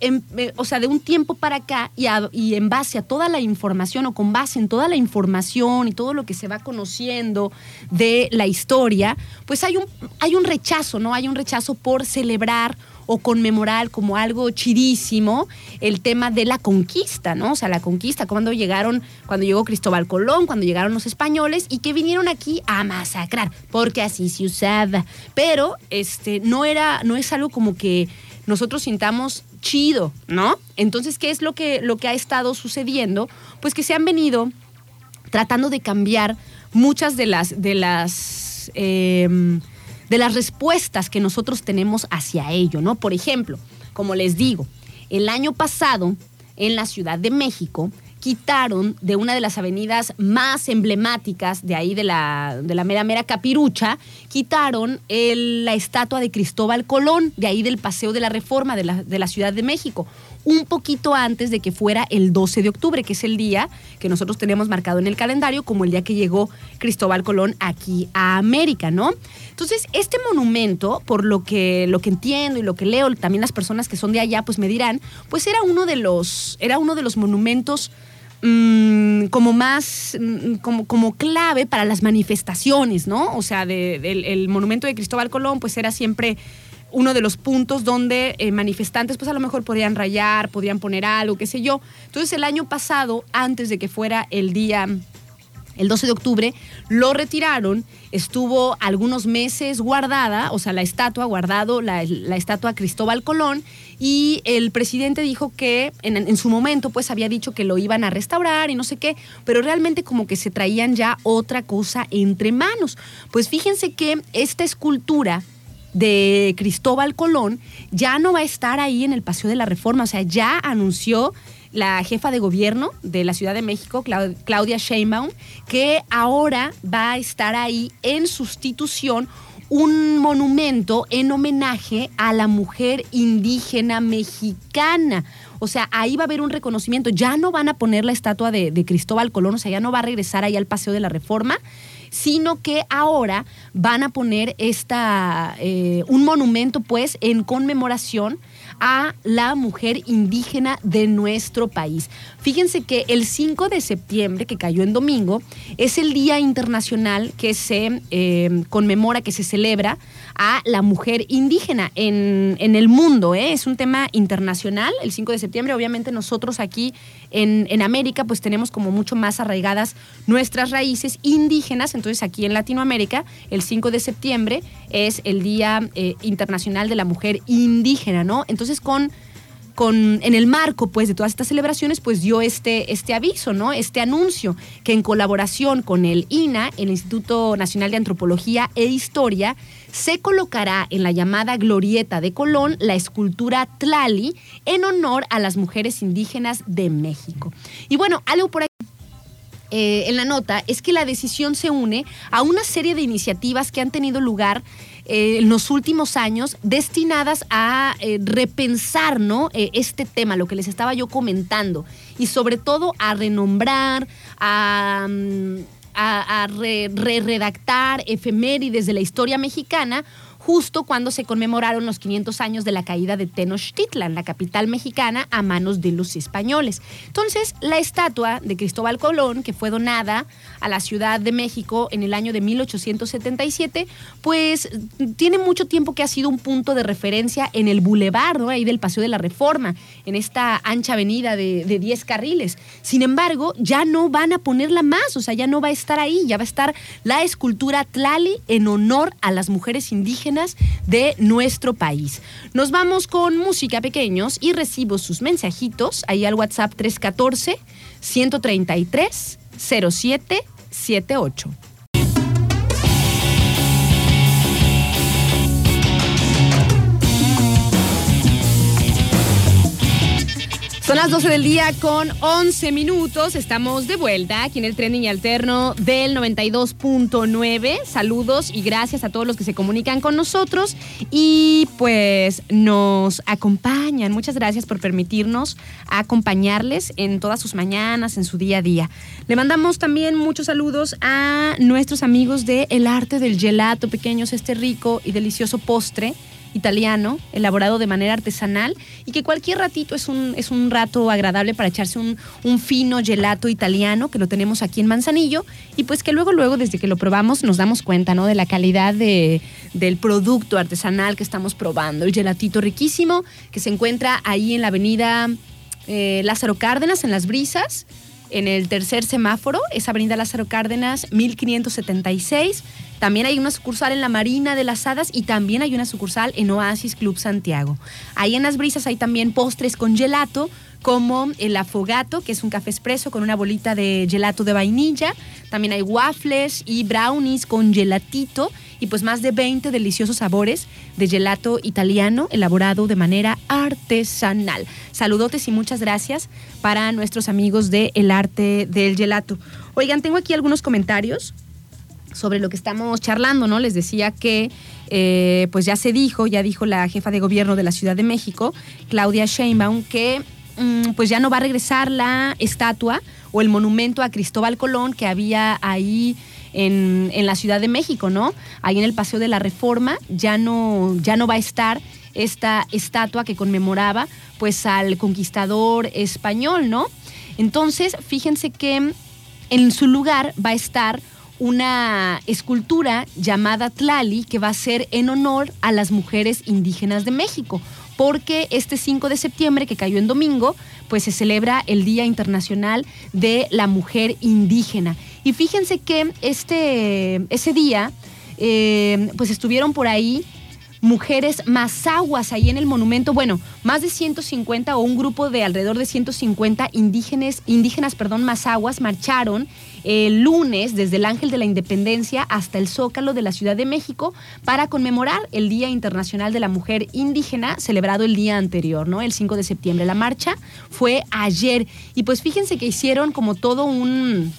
en- eh, o sea, de un tiempo para acá y, y en base a toda la información o con base en toda la información y todo lo que se va conociendo de la historia, pues hay un, hay un rechazo, ¿no? Hay un rechazo por celebrar o conmemorar como algo chidísimo el tema de la conquista, ¿no? O sea, la conquista, cuando llegaron, cuando llegó Cristóbal Colón, cuando llegaron los españoles y que vinieron aquí a masacrar, porque así se usaba. Pero este no era, no es algo como que nosotros sintamos chido, ¿no? Entonces, ¿qué es lo que, lo que ha estado sucediendo? Pues que se han venido tratando de cambiar muchas de las, de las, eh, de las respuestas que nosotros tenemos hacia ello, ¿no? Por ejemplo, como les digo, el año pasado en la Ciudad de México quitaron de una de las avenidas más emblemáticas de ahí de la, de la mera mera capirucha, quitaron el- la estatua de Cristóbal Colón, de ahí del Paseo de la Reforma de la, de la Ciudad de México. Un poquito antes de que fuera el 12 de octubre, que es el día que nosotros tenemos marcado en el calendario como el día que llegó Cristóbal Colón aquí a América, ¿no? Entonces, este monumento, por lo que, lo que entiendo y lo que leo, también las personas que son de allá, pues me dirán, pues era uno de los, era uno de los monumentos mm, como más, mm, como, como clave para las manifestaciones, ¿no? O sea, de- el monumento de Cristóbal Colón, pues era siempre uno de los puntos donde eh, manifestantes, pues a lo mejor podían rayar, podían poner algo, qué sé yo. Entonces, el año pasado, antes de que fuera el día el 12 de octubre, lo retiraron, estuvo algunos meses guardada, o sea, la estatua, guardado la, estatua Cristóbal Colón, y el presidente dijo que en su momento pues había dicho que lo iban a restaurar y no sé qué, pero realmente como que se traían ya otra cosa entre manos. Pues fíjense que esta escultura de Cristóbal Colón ya no va a estar ahí en el Paseo de la Reforma, o sea, ya anunció la jefa de gobierno de la Ciudad de México, Clau- Claudia Sheinbaum, que ahora va a estar ahí en sustitución un monumento en homenaje a la mujer indígena mexicana. O sea, ahí va a haber un reconocimiento. Ya no van a poner la estatua de, de Cristóbal Colón, o sea, ya no va a regresar ahí al Paseo de la Reforma, sino que ahora van a poner esta, eh, un monumento, pues, en conmemoración a la mujer indígena de nuestro país. Fíjense que el 5 de septiembre, que cayó en domingo, es el Día Internacional que se eh, conmemora, que se celebra a la mujer indígena en, en el mundo. ¿eh? Es un tema internacional, el 5 de septiembre. Obviamente nosotros aquí en, en América pues tenemos como mucho más arraigadas nuestras raíces indígenas. Entonces aquí en Latinoamérica el 5 de septiembre es el Día eh, Internacional de la Mujer Indígena, ¿no? Entonces con con, en el marco pues, de todas estas celebraciones, pues dio este, este aviso, ¿no? Este anuncio, que en colaboración con el INA, el Instituto Nacional de Antropología e Historia, se colocará en la llamada Glorieta de Colón la escultura Tlali en honor a las mujeres indígenas de México. Y bueno, algo por ahí eh, en la nota es que la decisión se une a una serie de iniciativas que han tenido lugar eh, en los últimos años destinadas a eh, repensar ¿no? Eh, este tema, lo que les estaba yo comentando, y sobre todo a renombrar, a, mm, a, a re- re-redactar efemérides de la historia mexicana justo cuando se conmemoraron los 500 años de la caída de Tenochtitlan, la capital mexicana, a manos de los españoles. Entonces, la estatua de Cristóbal Colón, que fue donada a la Ciudad de México en el año de 1877, pues tiene mucho tiempo que ha sido un punto de referencia en el bulevar, ¿no? ahí del Paseo de la Reforma, en esta ancha avenida de, de 10 carriles. Sin embargo, ya no van a ponerla más, o sea, ya no va a estar ahí, ya va a estar la escultura Tlali en honor a las mujeres indígenas de nuestro país. Nos vamos con música pequeños y recibo sus mensajitos ahí al WhatsApp 314 133 0778. Son las 12 del día con 11 minutos. Estamos de vuelta aquí en el trending alterno del 92.9. Saludos y gracias a todos los que se comunican con nosotros y pues nos acompañan. Muchas gracias por permitirnos acompañarles en todas sus mañanas, en su día a día. Le mandamos también muchos saludos a nuestros amigos de El Arte del Gelato, pequeños, este rico y delicioso postre italiano, elaborado de manera artesanal y que cualquier ratito es un, es un rato agradable para echarse un, un fino gelato italiano que lo tenemos aquí en Manzanillo y pues que luego, luego desde que lo probamos nos damos cuenta ¿no? de la calidad de, del producto artesanal que estamos probando. El gelatito riquísimo que se encuentra ahí en la avenida eh, Lázaro Cárdenas, en Las Brisas, en el tercer semáforo, es Avenida Lázaro Cárdenas, 1576. También hay una sucursal en la Marina de las Hadas y también hay una sucursal en Oasis Club Santiago. Ahí en las brisas hay también postres con gelato, como el afogato, que es un café expreso con una bolita de gelato de vainilla. También hay waffles y brownies con gelatito y pues más de 20 deliciosos sabores de gelato italiano elaborado de manera artesanal. Saludotes y muchas gracias para nuestros amigos de El Arte del Gelato. Oigan, tengo aquí algunos comentarios sobre lo que estamos charlando, ¿no? Les decía que eh, pues ya se dijo, ya dijo la jefa de gobierno de la Ciudad de México, Claudia Sheinbaum, que mm, pues ya no va a regresar la estatua o el monumento a Cristóbal Colón que había ahí en, en la Ciudad de México, ¿no? Ahí en el Paseo de la Reforma ya no, ya no va a estar esta estatua que conmemoraba pues al conquistador español, ¿no? Entonces, fíjense que en su lugar va a estar una escultura llamada Tlali que va a ser en honor a las mujeres indígenas de México, porque este 5 de septiembre, que cayó en domingo, pues se celebra el Día Internacional de la Mujer Indígena. Y fíjense que este, ese día, eh, pues estuvieron por ahí mujeres mazaguas ahí en el monumento. Bueno, más de 150 o un grupo de alrededor de 150 indígenas, indígenas perdón, mazaguas marcharon el lunes desde el Ángel de la Independencia hasta el Zócalo de la Ciudad de México para conmemorar el Día Internacional de la Mujer Indígena celebrado el día anterior, ¿no? El 5 de septiembre. La marcha fue ayer y pues fíjense que hicieron como todo un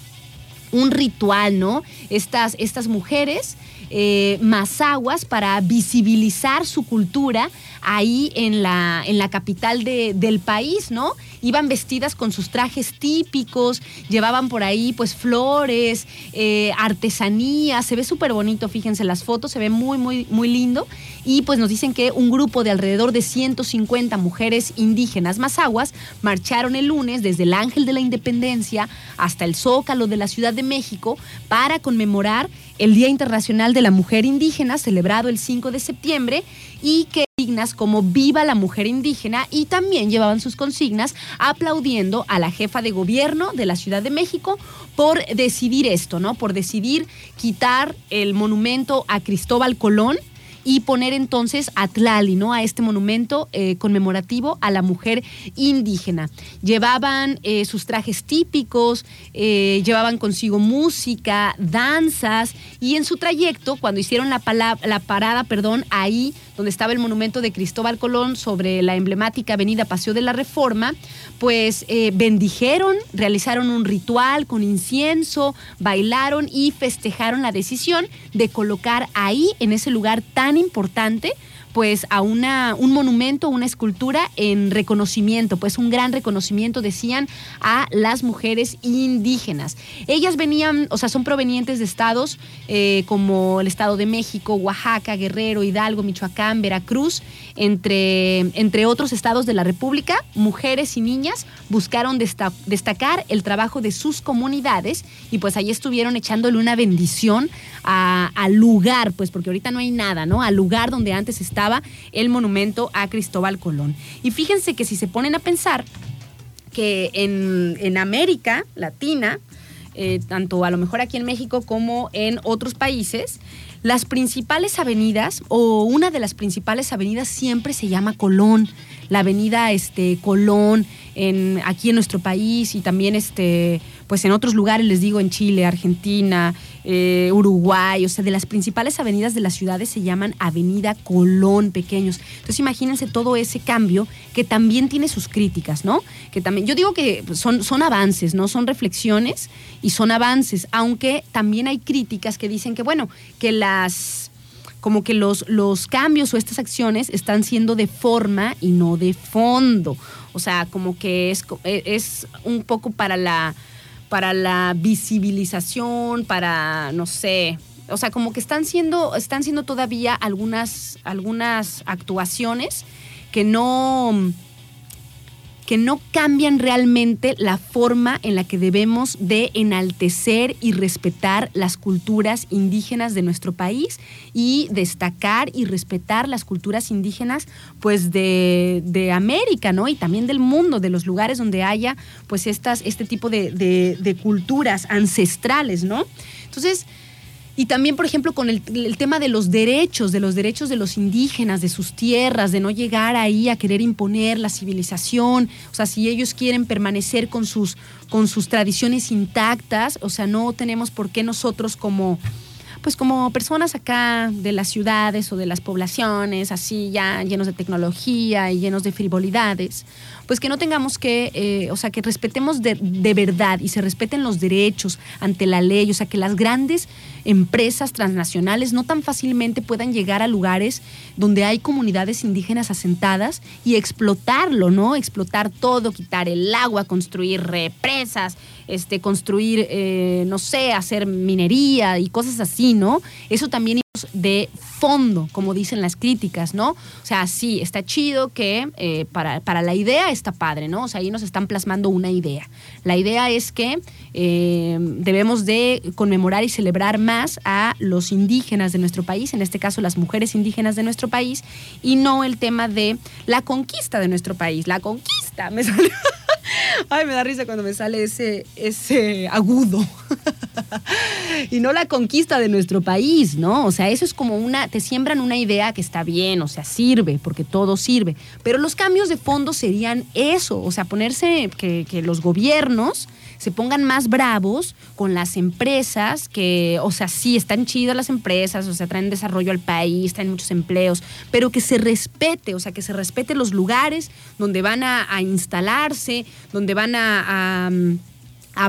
un ritual, ¿no? Estas, estas mujeres eh, mazaguas para visibilizar su cultura ahí en la, en la capital de- del país, ¿no? Iban vestidas con sus trajes típicos, llevaban por ahí pues flores, eh, artesanía, se ve súper bonito, fíjense las fotos, se ve muy, muy, muy lindo. Y pues nos dicen que un grupo de alrededor de 150 mujeres indígenas mazaguas marcharon el lunes desde el Ángel de la Independencia hasta el Zócalo de la Ciudad de México para conmemorar el Día Internacional de la Mujer Indígena, celebrado el 5 de septiembre, y que consignas como Viva la Mujer Indígena y también llevaban sus consignas aplaudiendo a la jefa de gobierno de la Ciudad de México por decidir esto, ¿no? Por decidir quitar el monumento a Cristóbal Colón y poner entonces a Tlali, ¿no? A este monumento eh, conmemorativo a la mujer indígena. Llevaban eh, sus trajes típicos, eh, llevaban consigo música, danzas y en su trayecto, cuando hicieron la, la parada, perdón, ahí donde estaba el monumento de Cristóbal Colón sobre la emblemática avenida Paseo de la Reforma, pues eh, bendijeron, realizaron un ritual con incienso, bailaron y festejaron la decisión de colocar ahí, en ese lugar tan importante, pues a una, un monumento, una escultura en reconocimiento, pues un gran reconocimiento, decían, a las mujeres indígenas. Ellas venían, o sea, son provenientes de estados eh, como el Estado de México, Oaxaca, Guerrero, Hidalgo, Michoacán, Veracruz, entre, entre otros estados de la República, mujeres y niñas buscaron desta- destacar el trabajo de sus comunidades y pues ahí estuvieron echándole una bendición al lugar, pues porque ahorita no hay nada, ¿no? Al lugar donde antes estaba el monumento a Cristóbal Colón. Y fíjense que si se ponen a pensar que en, en América Latina, eh, tanto a lo mejor aquí en México como en otros países, las principales avenidas o una de las principales avenidas siempre se llama Colón. La avenida este, Colón en, aquí en nuestro país y también este, pues en otros lugares, les digo, en Chile, Argentina, eh, Uruguay, o sea, de las principales avenidas de las ciudades se llaman Avenida Colón pequeños. Entonces imagínense todo ese cambio que también tiene sus críticas, ¿no? Que también, yo digo que son, son avances, ¿no? Son reflexiones y son avances, aunque también hay críticas que dicen que, bueno, que las como que los, los cambios o estas acciones están siendo de forma y no de fondo. O sea, como que es, es un poco para la, para la visibilización, para, no sé, o sea, como que están siendo, están siendo todavía algunas, algunas actuaciones que no, que no cambian realmente la forma en la que debemos de enaltecer y respetar las culturas indígenas de nuestro país y destacar y respetar las culturas indígenas pues de, de América, ¿no? Y también del mundo, de los lugares donde haya pues estas, este tipo de, de- de culturas ancestrales, ¿no? Entonces, y también, por ejemplo, con el, el tema de los derechos, de los derechos de los indígenas, de sus tierras, de no llegar ahí a querer imponer la civilización. O sea, si ellos quieren permanecer con sus, con sus tradiciones intactas, o sea, no tenemos por qué nosotros como pues como personas acá de las ciudades o de las poblaciones, así ya llenos de tecnología y llenos de frivolidades, pues que no tengamos que, eh, o sea, que respetemos de, de, verdad y se respeten los derechos ante la ley, o sea, que las grandes empresas transnacionales no tan fácilmente puedan llegar a lugares donde hay comunidades indígenas asentadas y explotarlo, ¿no? Explotar todo, quitar el agua, construir represas, este, construir, eh, no sé, hacer minería y cosas así, ¿no? Eso también de fondo, como dicen las críticas, ¿no? O sea, sí, está chido que eh, para, para, la idea está padre, ¿no? O sea, ahí nos están plasmando una idea. La idea es que eh, debemos de conmemorar y celebrar más a los indígenas de nuestro país, en este caso las mujeres indígenas de nuestro país, y no el tema de la conquista de nuestro país. La conquista, me (laughs) salió... (laughs) Ay, me da risa cuando me sale ese, ese agudo. (laughs) y no la conquista de nuestro país, ¿no? O sea, eso es como una, te siembran una idea que está bien, o sea, sirve, porque todo sirve. Pero los cambios de fondo serían eso, o sea, ponerse que, que los gobiernos se pongan más bravos con las empresas que, o sea, sí, están chidas las empresas, o sea, traen desarrollo al país, traen muchos empleos, pero que se respete, o sea, que se respete los lugares donde van a, instalarse, donde van a,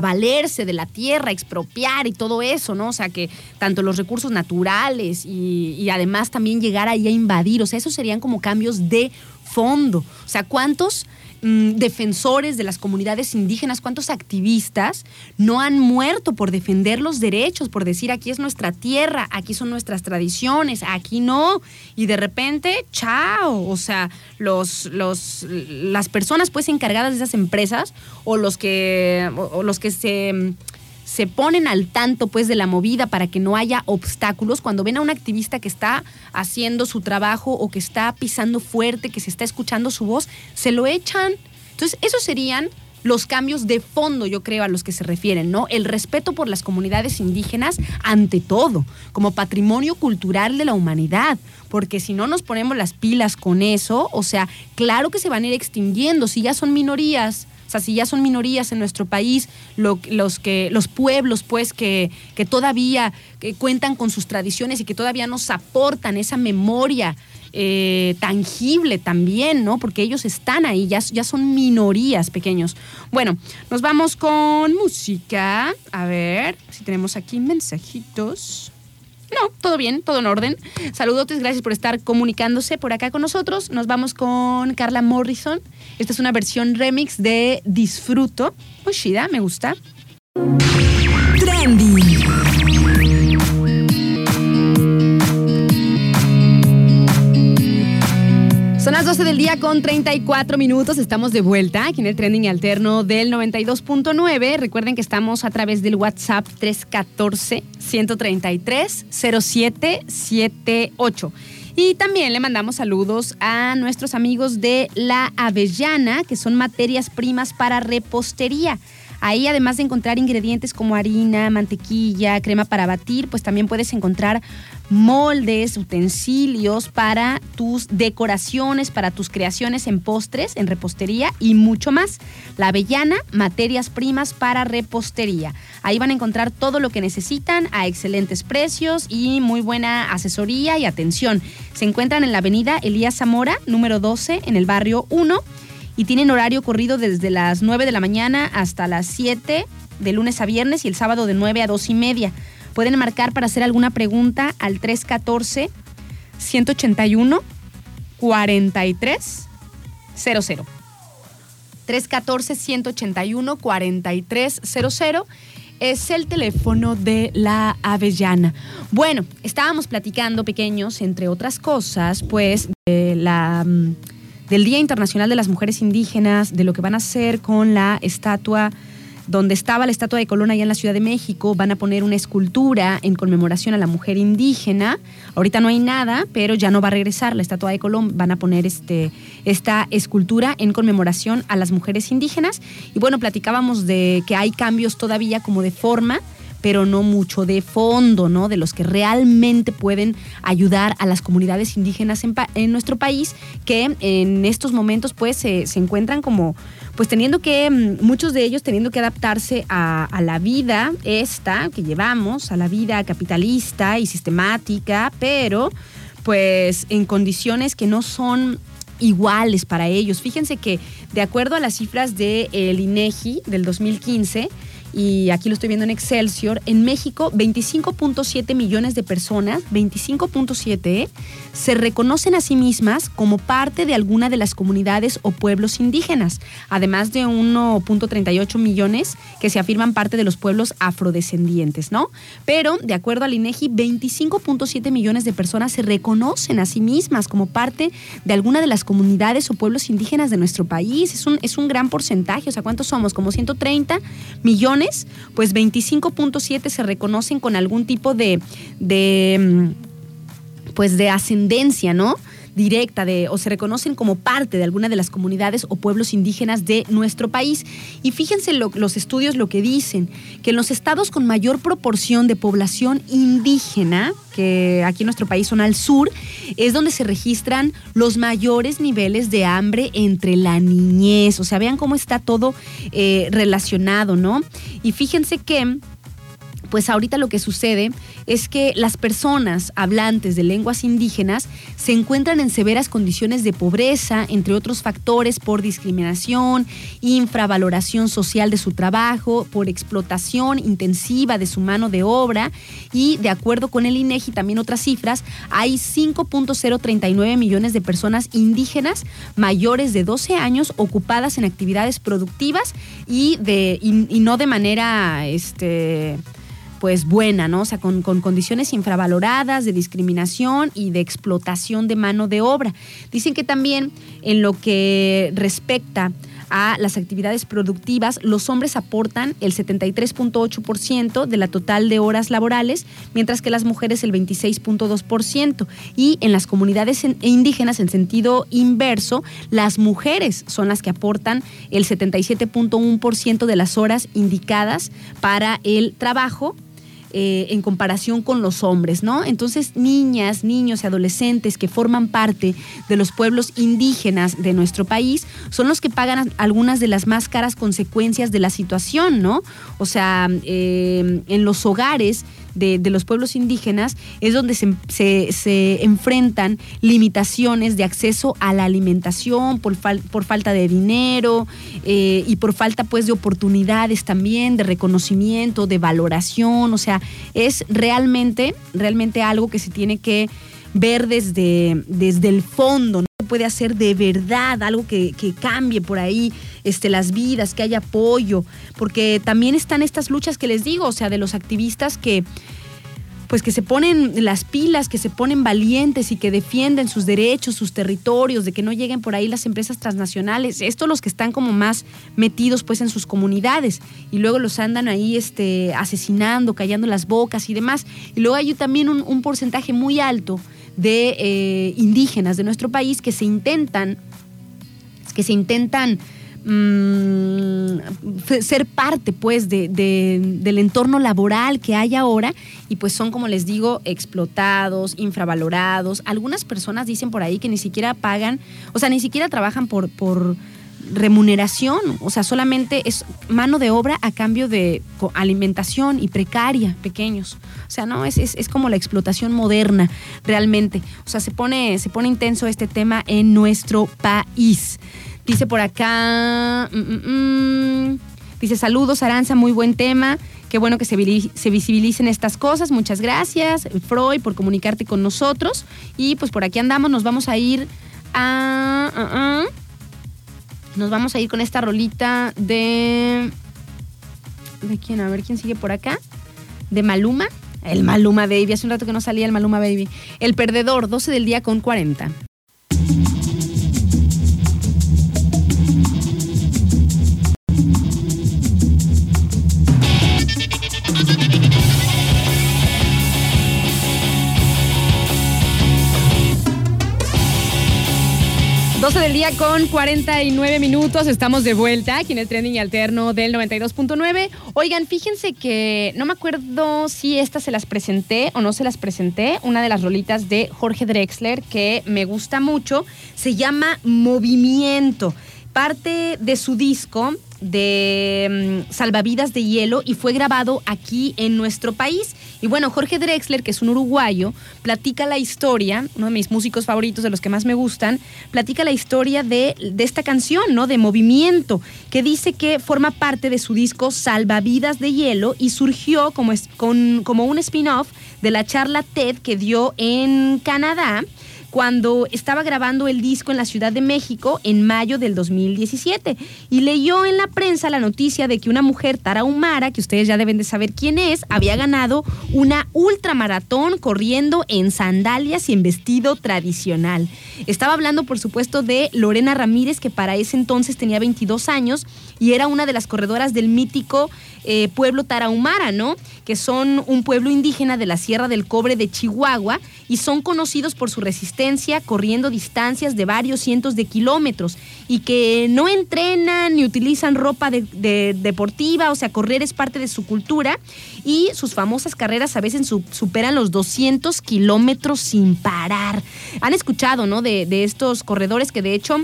valerse de la tierra, expropiar y todo eso, ¿no? O sea, que tanto los recursos naturales y, y, además también llegar ahí a invadir, o sea, esos serían como cambios de fondo. O sea, ¿cuántos Mm, defensores de las comunidades indígenas, cuántos activistas no han muerto por defender los derechos, por decir aquí es nuestra tierra, aquí son nuestras tradiciones, aquí no. Y de repente, chao. O sea, los, los, las personas pues encargadas de esas empresas o los que, o los que se se ponen al tanto pues de la movida para que no haya obstáculos cuando ven a un activista que está haciendo su trabajo o que está pisando fuerte, que se está escuchando su voz, se lo echan. Entonces, esos serían los cambios de fondo, yo creo, a los que se refieren, ¿no? El respeto por las comunidades indígenas ante todo, como patrimonio cultural de la humanidad, porque si no nos ponemos las pilas con eso, o sea, claro que se van a ir extinguiendo, si ya son minorías, o sea, si ya son minorías en nuestro país, los, que, los pueblos, pues, que, que todavía cuentan con sus tradiciones y que todavía nos aportan esa memoria eh, tangible también, ¿no? Porque ellos están ahí, ya, ya son minorías pequeños. Bueno, nos vamos con música. A ver si tenemos aquí mensajitos. No, todo bien, todo en orden. Saludotes, gracias por estar comunicándose por acá con nosotros. Nos vamos con Carla Morrison. Esta es una versión remix de Disfruto. Muy chida, me gusta. Trendy. Son las 12 del día con 34 minutos. Estamos de vuelta aquí en el trending alterno del 92.9. Recuerden que estamos a través del WhatsApp 314-133-0778. Y también le mandamos saludos a nuestros amigos de La Avellana, que son materias primas para repostería. Ahí, además de encontrar ingredientes como harina, mantequilla, crema para batir, pues también puedes encontrar moldes, utensilios para tus decoraciones, para tus creaciones en postres, en repostería y mucho más. La Avellana, materias primas para repostería. Ahí van a encontrar todo lo que necesitan a excelentes precios y muy buena asesoría y atención. Se encuentran en la avenida Elías Zamora, número 12, en el barrio 1 y tienen horario corrido desde las 9 de la mañana hasta las 7 de lunes a viernes y el sábado de 9 a 2 y media. Pueden marcar para hacer alguna pregunta al 314 181 4300. 314 181 4300 es el teléfono de la Avellana. Bueno, estábamos platicando pequeños, entre otras cosas, pues la mm, del Día Internacional de las Mujeres Indígenas, de lo que van a hacer con la estatua donde estaba la estatua de Colón allá en la Ciudad de México, van a poner una escultura en conmemoración a la mujer indígena. Ahorita no hay nada, pero ya no va a regresar la estatua de Colón, van a poner este, esta escultura en conmemoración a las mujeres indígenas. Y bueno, platicábamos de que hay cambios todavía como de forma pero no mucho de fondo, ¿no? De los que realmente pueden ayudar a las comunidades indígenas en, nuestro país, que en estos momentos pues se, se encuentran como pues teniendo que, mm, muchos de ellos teniendo que adaptarse a, la vida esta que llevamos, a la vida capitalista y sistemática, pero pues en condiciones que no son iguales para ellos. Fíjense que de acuerdo a las cifras del el INEGI del 2015, y aquí lo estoy viendo en Excelsior, en México 25.7 millones de personas, 25.7, ¿eh? se reconocen a sí mismas como parte de alguna de las comunidades o pueblos indígenas, además de 1.38 millones que se afirman parte de los pueblos afrodescendientes, ¿no? Pero, de acuerdo al INEGI, 25.7 millones de personas se reconocen a sí mismas como parte de alguna de las comunidades o pueblos indígenas de nuestro país. Es un, es un gran porcentaje, o sea, ¿cuántos somos? Como 130 millones pues 25.7 se reconocen con algún tipo de, de, pues de ascendencia, ¿no? Directa de, o se reconocen como parte de alguna de las comunidades o pueblos indígenas de nuestro país. Y fíjense los estudios lo que dicen, que en los estados con mayor proporción de población indígena, que aquí en nuestro país son al sur, es donde se registran los mayores niveles de hambre entre la niñez. O sea, vean cómo está todo eh, relacionado, ¿no? Y fíjense que pues ahorita lo que sucede es que las personas hablantes de lenguas indígenas se encuentran en severas condiciones de pobreza, entre otros factores por discriminación, infravaloración social de su trabajo, por explotación intensiva de su mano de obra y de acuerdo con el INEGI también otras cifras, hay 5.039 millones de personas indígenas mayores de 12 años ocupadas en actividades productivas y de y no de manera este pues buena, ¿no? O sea, con, con, condiciones infravaloradas de discriminación y de explotación de mano de obra. Dicen que también en lo que respecta a las actividades productivas, los hombres aportan el 73.8% de la total de horas laborales, mientras que las mujeres el 26.2%. Y en las comunidades indígenas, en sentido inverso, las mujeres son las que aportan el 77.1% de las horas indicadas para el trabajo eh, en comparación con los hombres, ¿no? Entonces, niñas, niños y adolescentes que forman parte de los pueblos indígenas de nuestro país son los que pagan algunas de las más caras consecuencias de la situación, ¿no? O sea, eh, en los hogares de, los pueblos indígenas es donde se, enfrentan limitaciones de acceso a la alimentación por, por falta de dinero eh, y por falta pues de oportunidades también, de reconocimiento, de valoración, o sea, es realmente, realmente algo que se tiene que ver desde, desde el fondo. Puede hacer de verdad algo que, que, cambie por ahí este, las vidas, que haya apoyo, porque también están estas luchas que les digo, o sea, de los activistas que pues que se ponen las pilas, que se ponen valientes y que defienden sus derechos, sus territorios, de que no lleguen por ahí las empresas transnacionales. Estos los que están como más metidos pues en sus comunidades y luego los andan ahí este, asesinando, callando las bocas y demás. Y luego hay también un, porcentaje muy alto de eh, indígenas de nuestro país que se intentan, que se intentan Mm, ser parte pues de, del entorno laboral que hay ahora y pues son como les digo explotados, infravalorados. Algunas personas dicen por ahí que ni siquiera pagan, o sea, ni siquiera trabajan por, por remuneración, o sea, solamente es mano de obra a cambio de alimentación y precaria, pequeños. O sea, no, es, es, es, como la explotación moderna, realmente. O sea, se pone, se pone intenso este tema en nuestro país. Dice por acá, mm, mm, mm. dice saludos Aranza, muy buen tema. Qué bueno que se, visibilicen estas cosas. Muchas gracias, Freud, por comunicarte con nosotros. Y pues por aquí andamos, nos vamos a ir a... nos vamos a ir con esta rolita de... ¿De quién? A ver, ¿quién sigue por acá? De Maluma. El Maluma Baby. Hace un rato que no salía el Maluma Baby. El perdedor, 12 del día con 40. 12 del día con 49 minutos. Estamos de vuelta aquí en el trending alterno del 92.9. Oigan, fíjense que no me acuerdo si estas se las presenté o no se las presenté. Una de las rolitas de Jorge Drexler que me gusta mucho se llama Movimiento. parte de su disco de mm, Salvavidas de Hielo y fue grabado aquí en nuestro país. Y bueno, Jorge Drexler, que es un uruguayo, platica la historia, uno de mis músicos favoritos, de los que más me gustan, platica la historia de, de esta canción, ¿no? De movimiento, que dice que forma parte de su disco Salvavidas de Hielo y surgió como, es- con- como un spin-off de la charla TED que dio en Canadá cuando estaba grabando el disco en la Ciudad de México en mayo del 2017 y leyó en la prensa la noticia de que una mujer tarahumara, que ustedes ya deben de saber quién es, había ganado una ultramaratón corriendo en sandalias y en vestido tradicional. Estaba hablando, por supuesto, de Lorena Ramírez, que para ese entonces tenía 22 años y era una de las corredoras del mítico eh, pueblo tarahumara, ¿no? Que son un pueblo indígena de la Sierra del Cobre de Chihuahua y son conocidos por su resistencia corriendo distancias de varios cientos de kilómetros y que no entrenan ni utilizan ropa de- de- deportiva, o sea, correr es parte de su cultura y sus famosas carreras a veces su- superan los 200 kilómetros sin parar. Han escuchado, ¿no? De estos corredores que de hecho...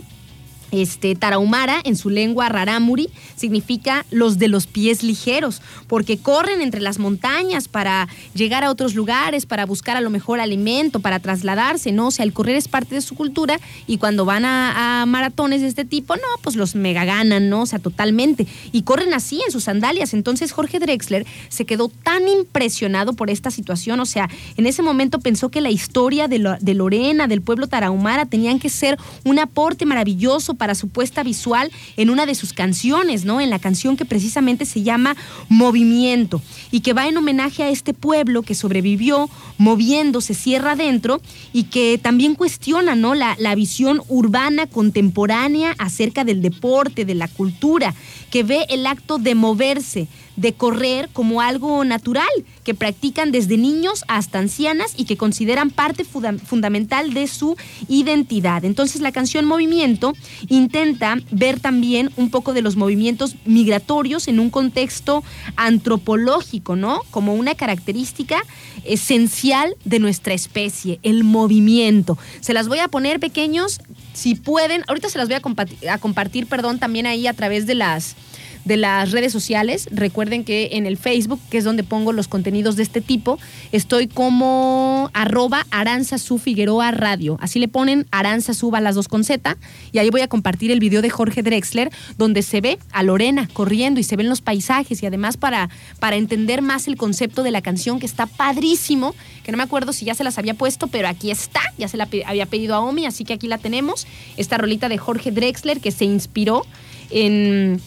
Este, tarahumara, en su lengua rarámuri, significa los de los pies ligeros, porque corren entre las montañas para llegar a otros lugares, para buscar a lo mejor alimento, para trasladarse, ¿no? O sea, el correr es parte de su cultura y cuando van a, maratones de este tipo, no, pues los mega ganan, ¿no? O sea, totalmente. Y corren así en sus sandalias. Entonces Jorge Drexler se quedó tan impresionado por esta situación, o sea, en ese momento pensó que la historia de, de Lorena, del pueblo tarahumara, tenían que ser un aporte maravilloso para su puesta visual en una de sus canciones, ¿no? En la canción que precisamente se llama Movimiento y que va en homenaje a este pueblo que sobrevivió moviéndose sierra adentro y que también cuestiona, ¿no? La, la visión urbana contemporánea acerca del deporte, de la cultura, que ve el acto de moverse, de correr como algo natural, que practican desde niños hasta ancianas y que consideran parte funda- fundamental de su identidad. Entonces la canción Movimiento intenta ver también un poco de los movimientos migratorios en un contexto antropológico, ¿no? Como una característica esencial de nuestra especie, el movimiento. Se las voy a poner pequeños, si pueden, ahorita se las voy a, a compartir, perdón, también ahí a través de las de las redes sociales. Recuerden que en el Facebook, que es donde pongo los contenidos de este tipo, estoy como arroba Aranzazú Figueroa Radio. Así le ponen Aranzazú las dos con Z. Y ahí voy a compartir el video de Jorge Drexler, donde se ve a Lorena corriendo y se ven los paisajes. Y además para, para entender más el concepto de la canción, que está padrísimo, que no me acuerdo si ya se las había puesto, pero aquí está. Ya se la había pedido a Omi, así que aquí la tenemos. Esta rolita de Jorge Drexler, que se inspiró en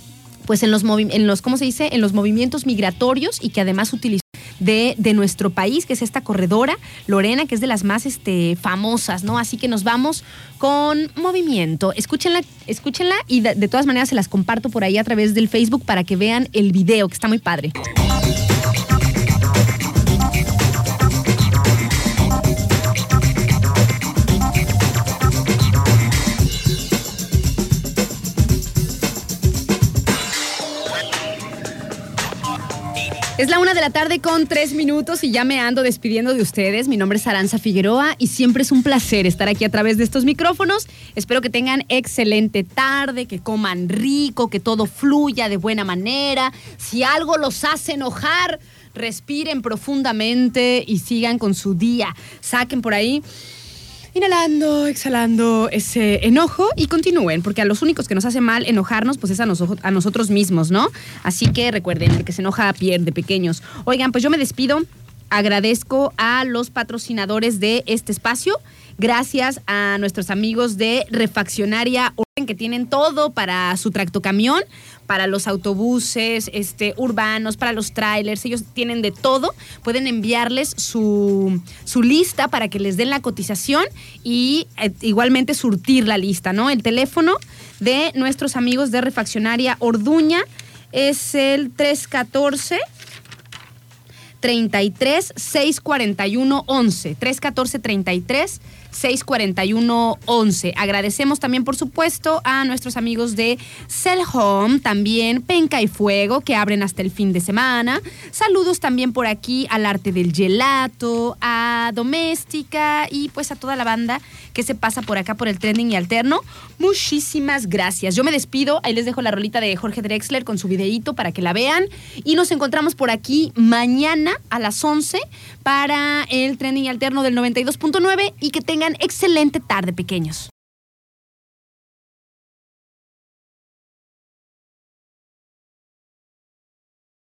pues en los, en los, ¿cómo se dice? En los movimientos migratorios y que además utilizó de, de nuestro país, que es esta corredora, Lorena, que es de las más este, famosas, ¿no? Así que nos vamos con movimiento. Escúchenla, escúchenla y de todas maneras se las comparto por ahí a través del Facebook para que vean el video, que está muy padre. Es la una de la tarde con tres minutos y ya me ando despidiendo de ustedes. Mi nombre es Aranza Figueroa y siempre es un placer estar aquí a través de estos micrófonos. Espero que tengan excelente tarde, que coman rico, que todo fluya de buena manera. Si algo los hace enojar, respiren profundamente y sigan con su día. Saquen por ahí Inhalando, exhalando ese enojo y continúen, porque a los únicos que nos hace mal enojarnos, pues es a, a nosotros mismos, ¿no? Así que recuerden, el que se enoja pierde, pequeños. Oigan, pues yo me despido. Agradezco a los patrocinadores de este espacio. Gracias a nuestros amigos de Refaccionaria que tienen todo para su tractocamión, para los autobuses este, urbanos, para los trailers. Ellos tienen de todo. Pueden enviarles su, su lista para que les den la cotización y eh, igualmente surtir la lista, ¿no? El teléfono de nuestros amigos de Refaccionaria Orduña es el 314 33 641 11. 314 33 641 11. Agradecemos también, por supuesto, a nuestros amigos de Cell Home, también Penca y Fuego, que abren hasta el fin de semana. Saludos también por aquí al arte del gelato, a doméstica y pues a toda la banda que se pasa por acá por el trending y alterno. Muchísimas gracias. Yo me despido, ahí les dejo la rolita de Jorge Drexler con su videíto para que la vean y nos encontramos por aquí mañana a las 11 para el trending y alterno del 92.9 y que excelente tarde, pequeños.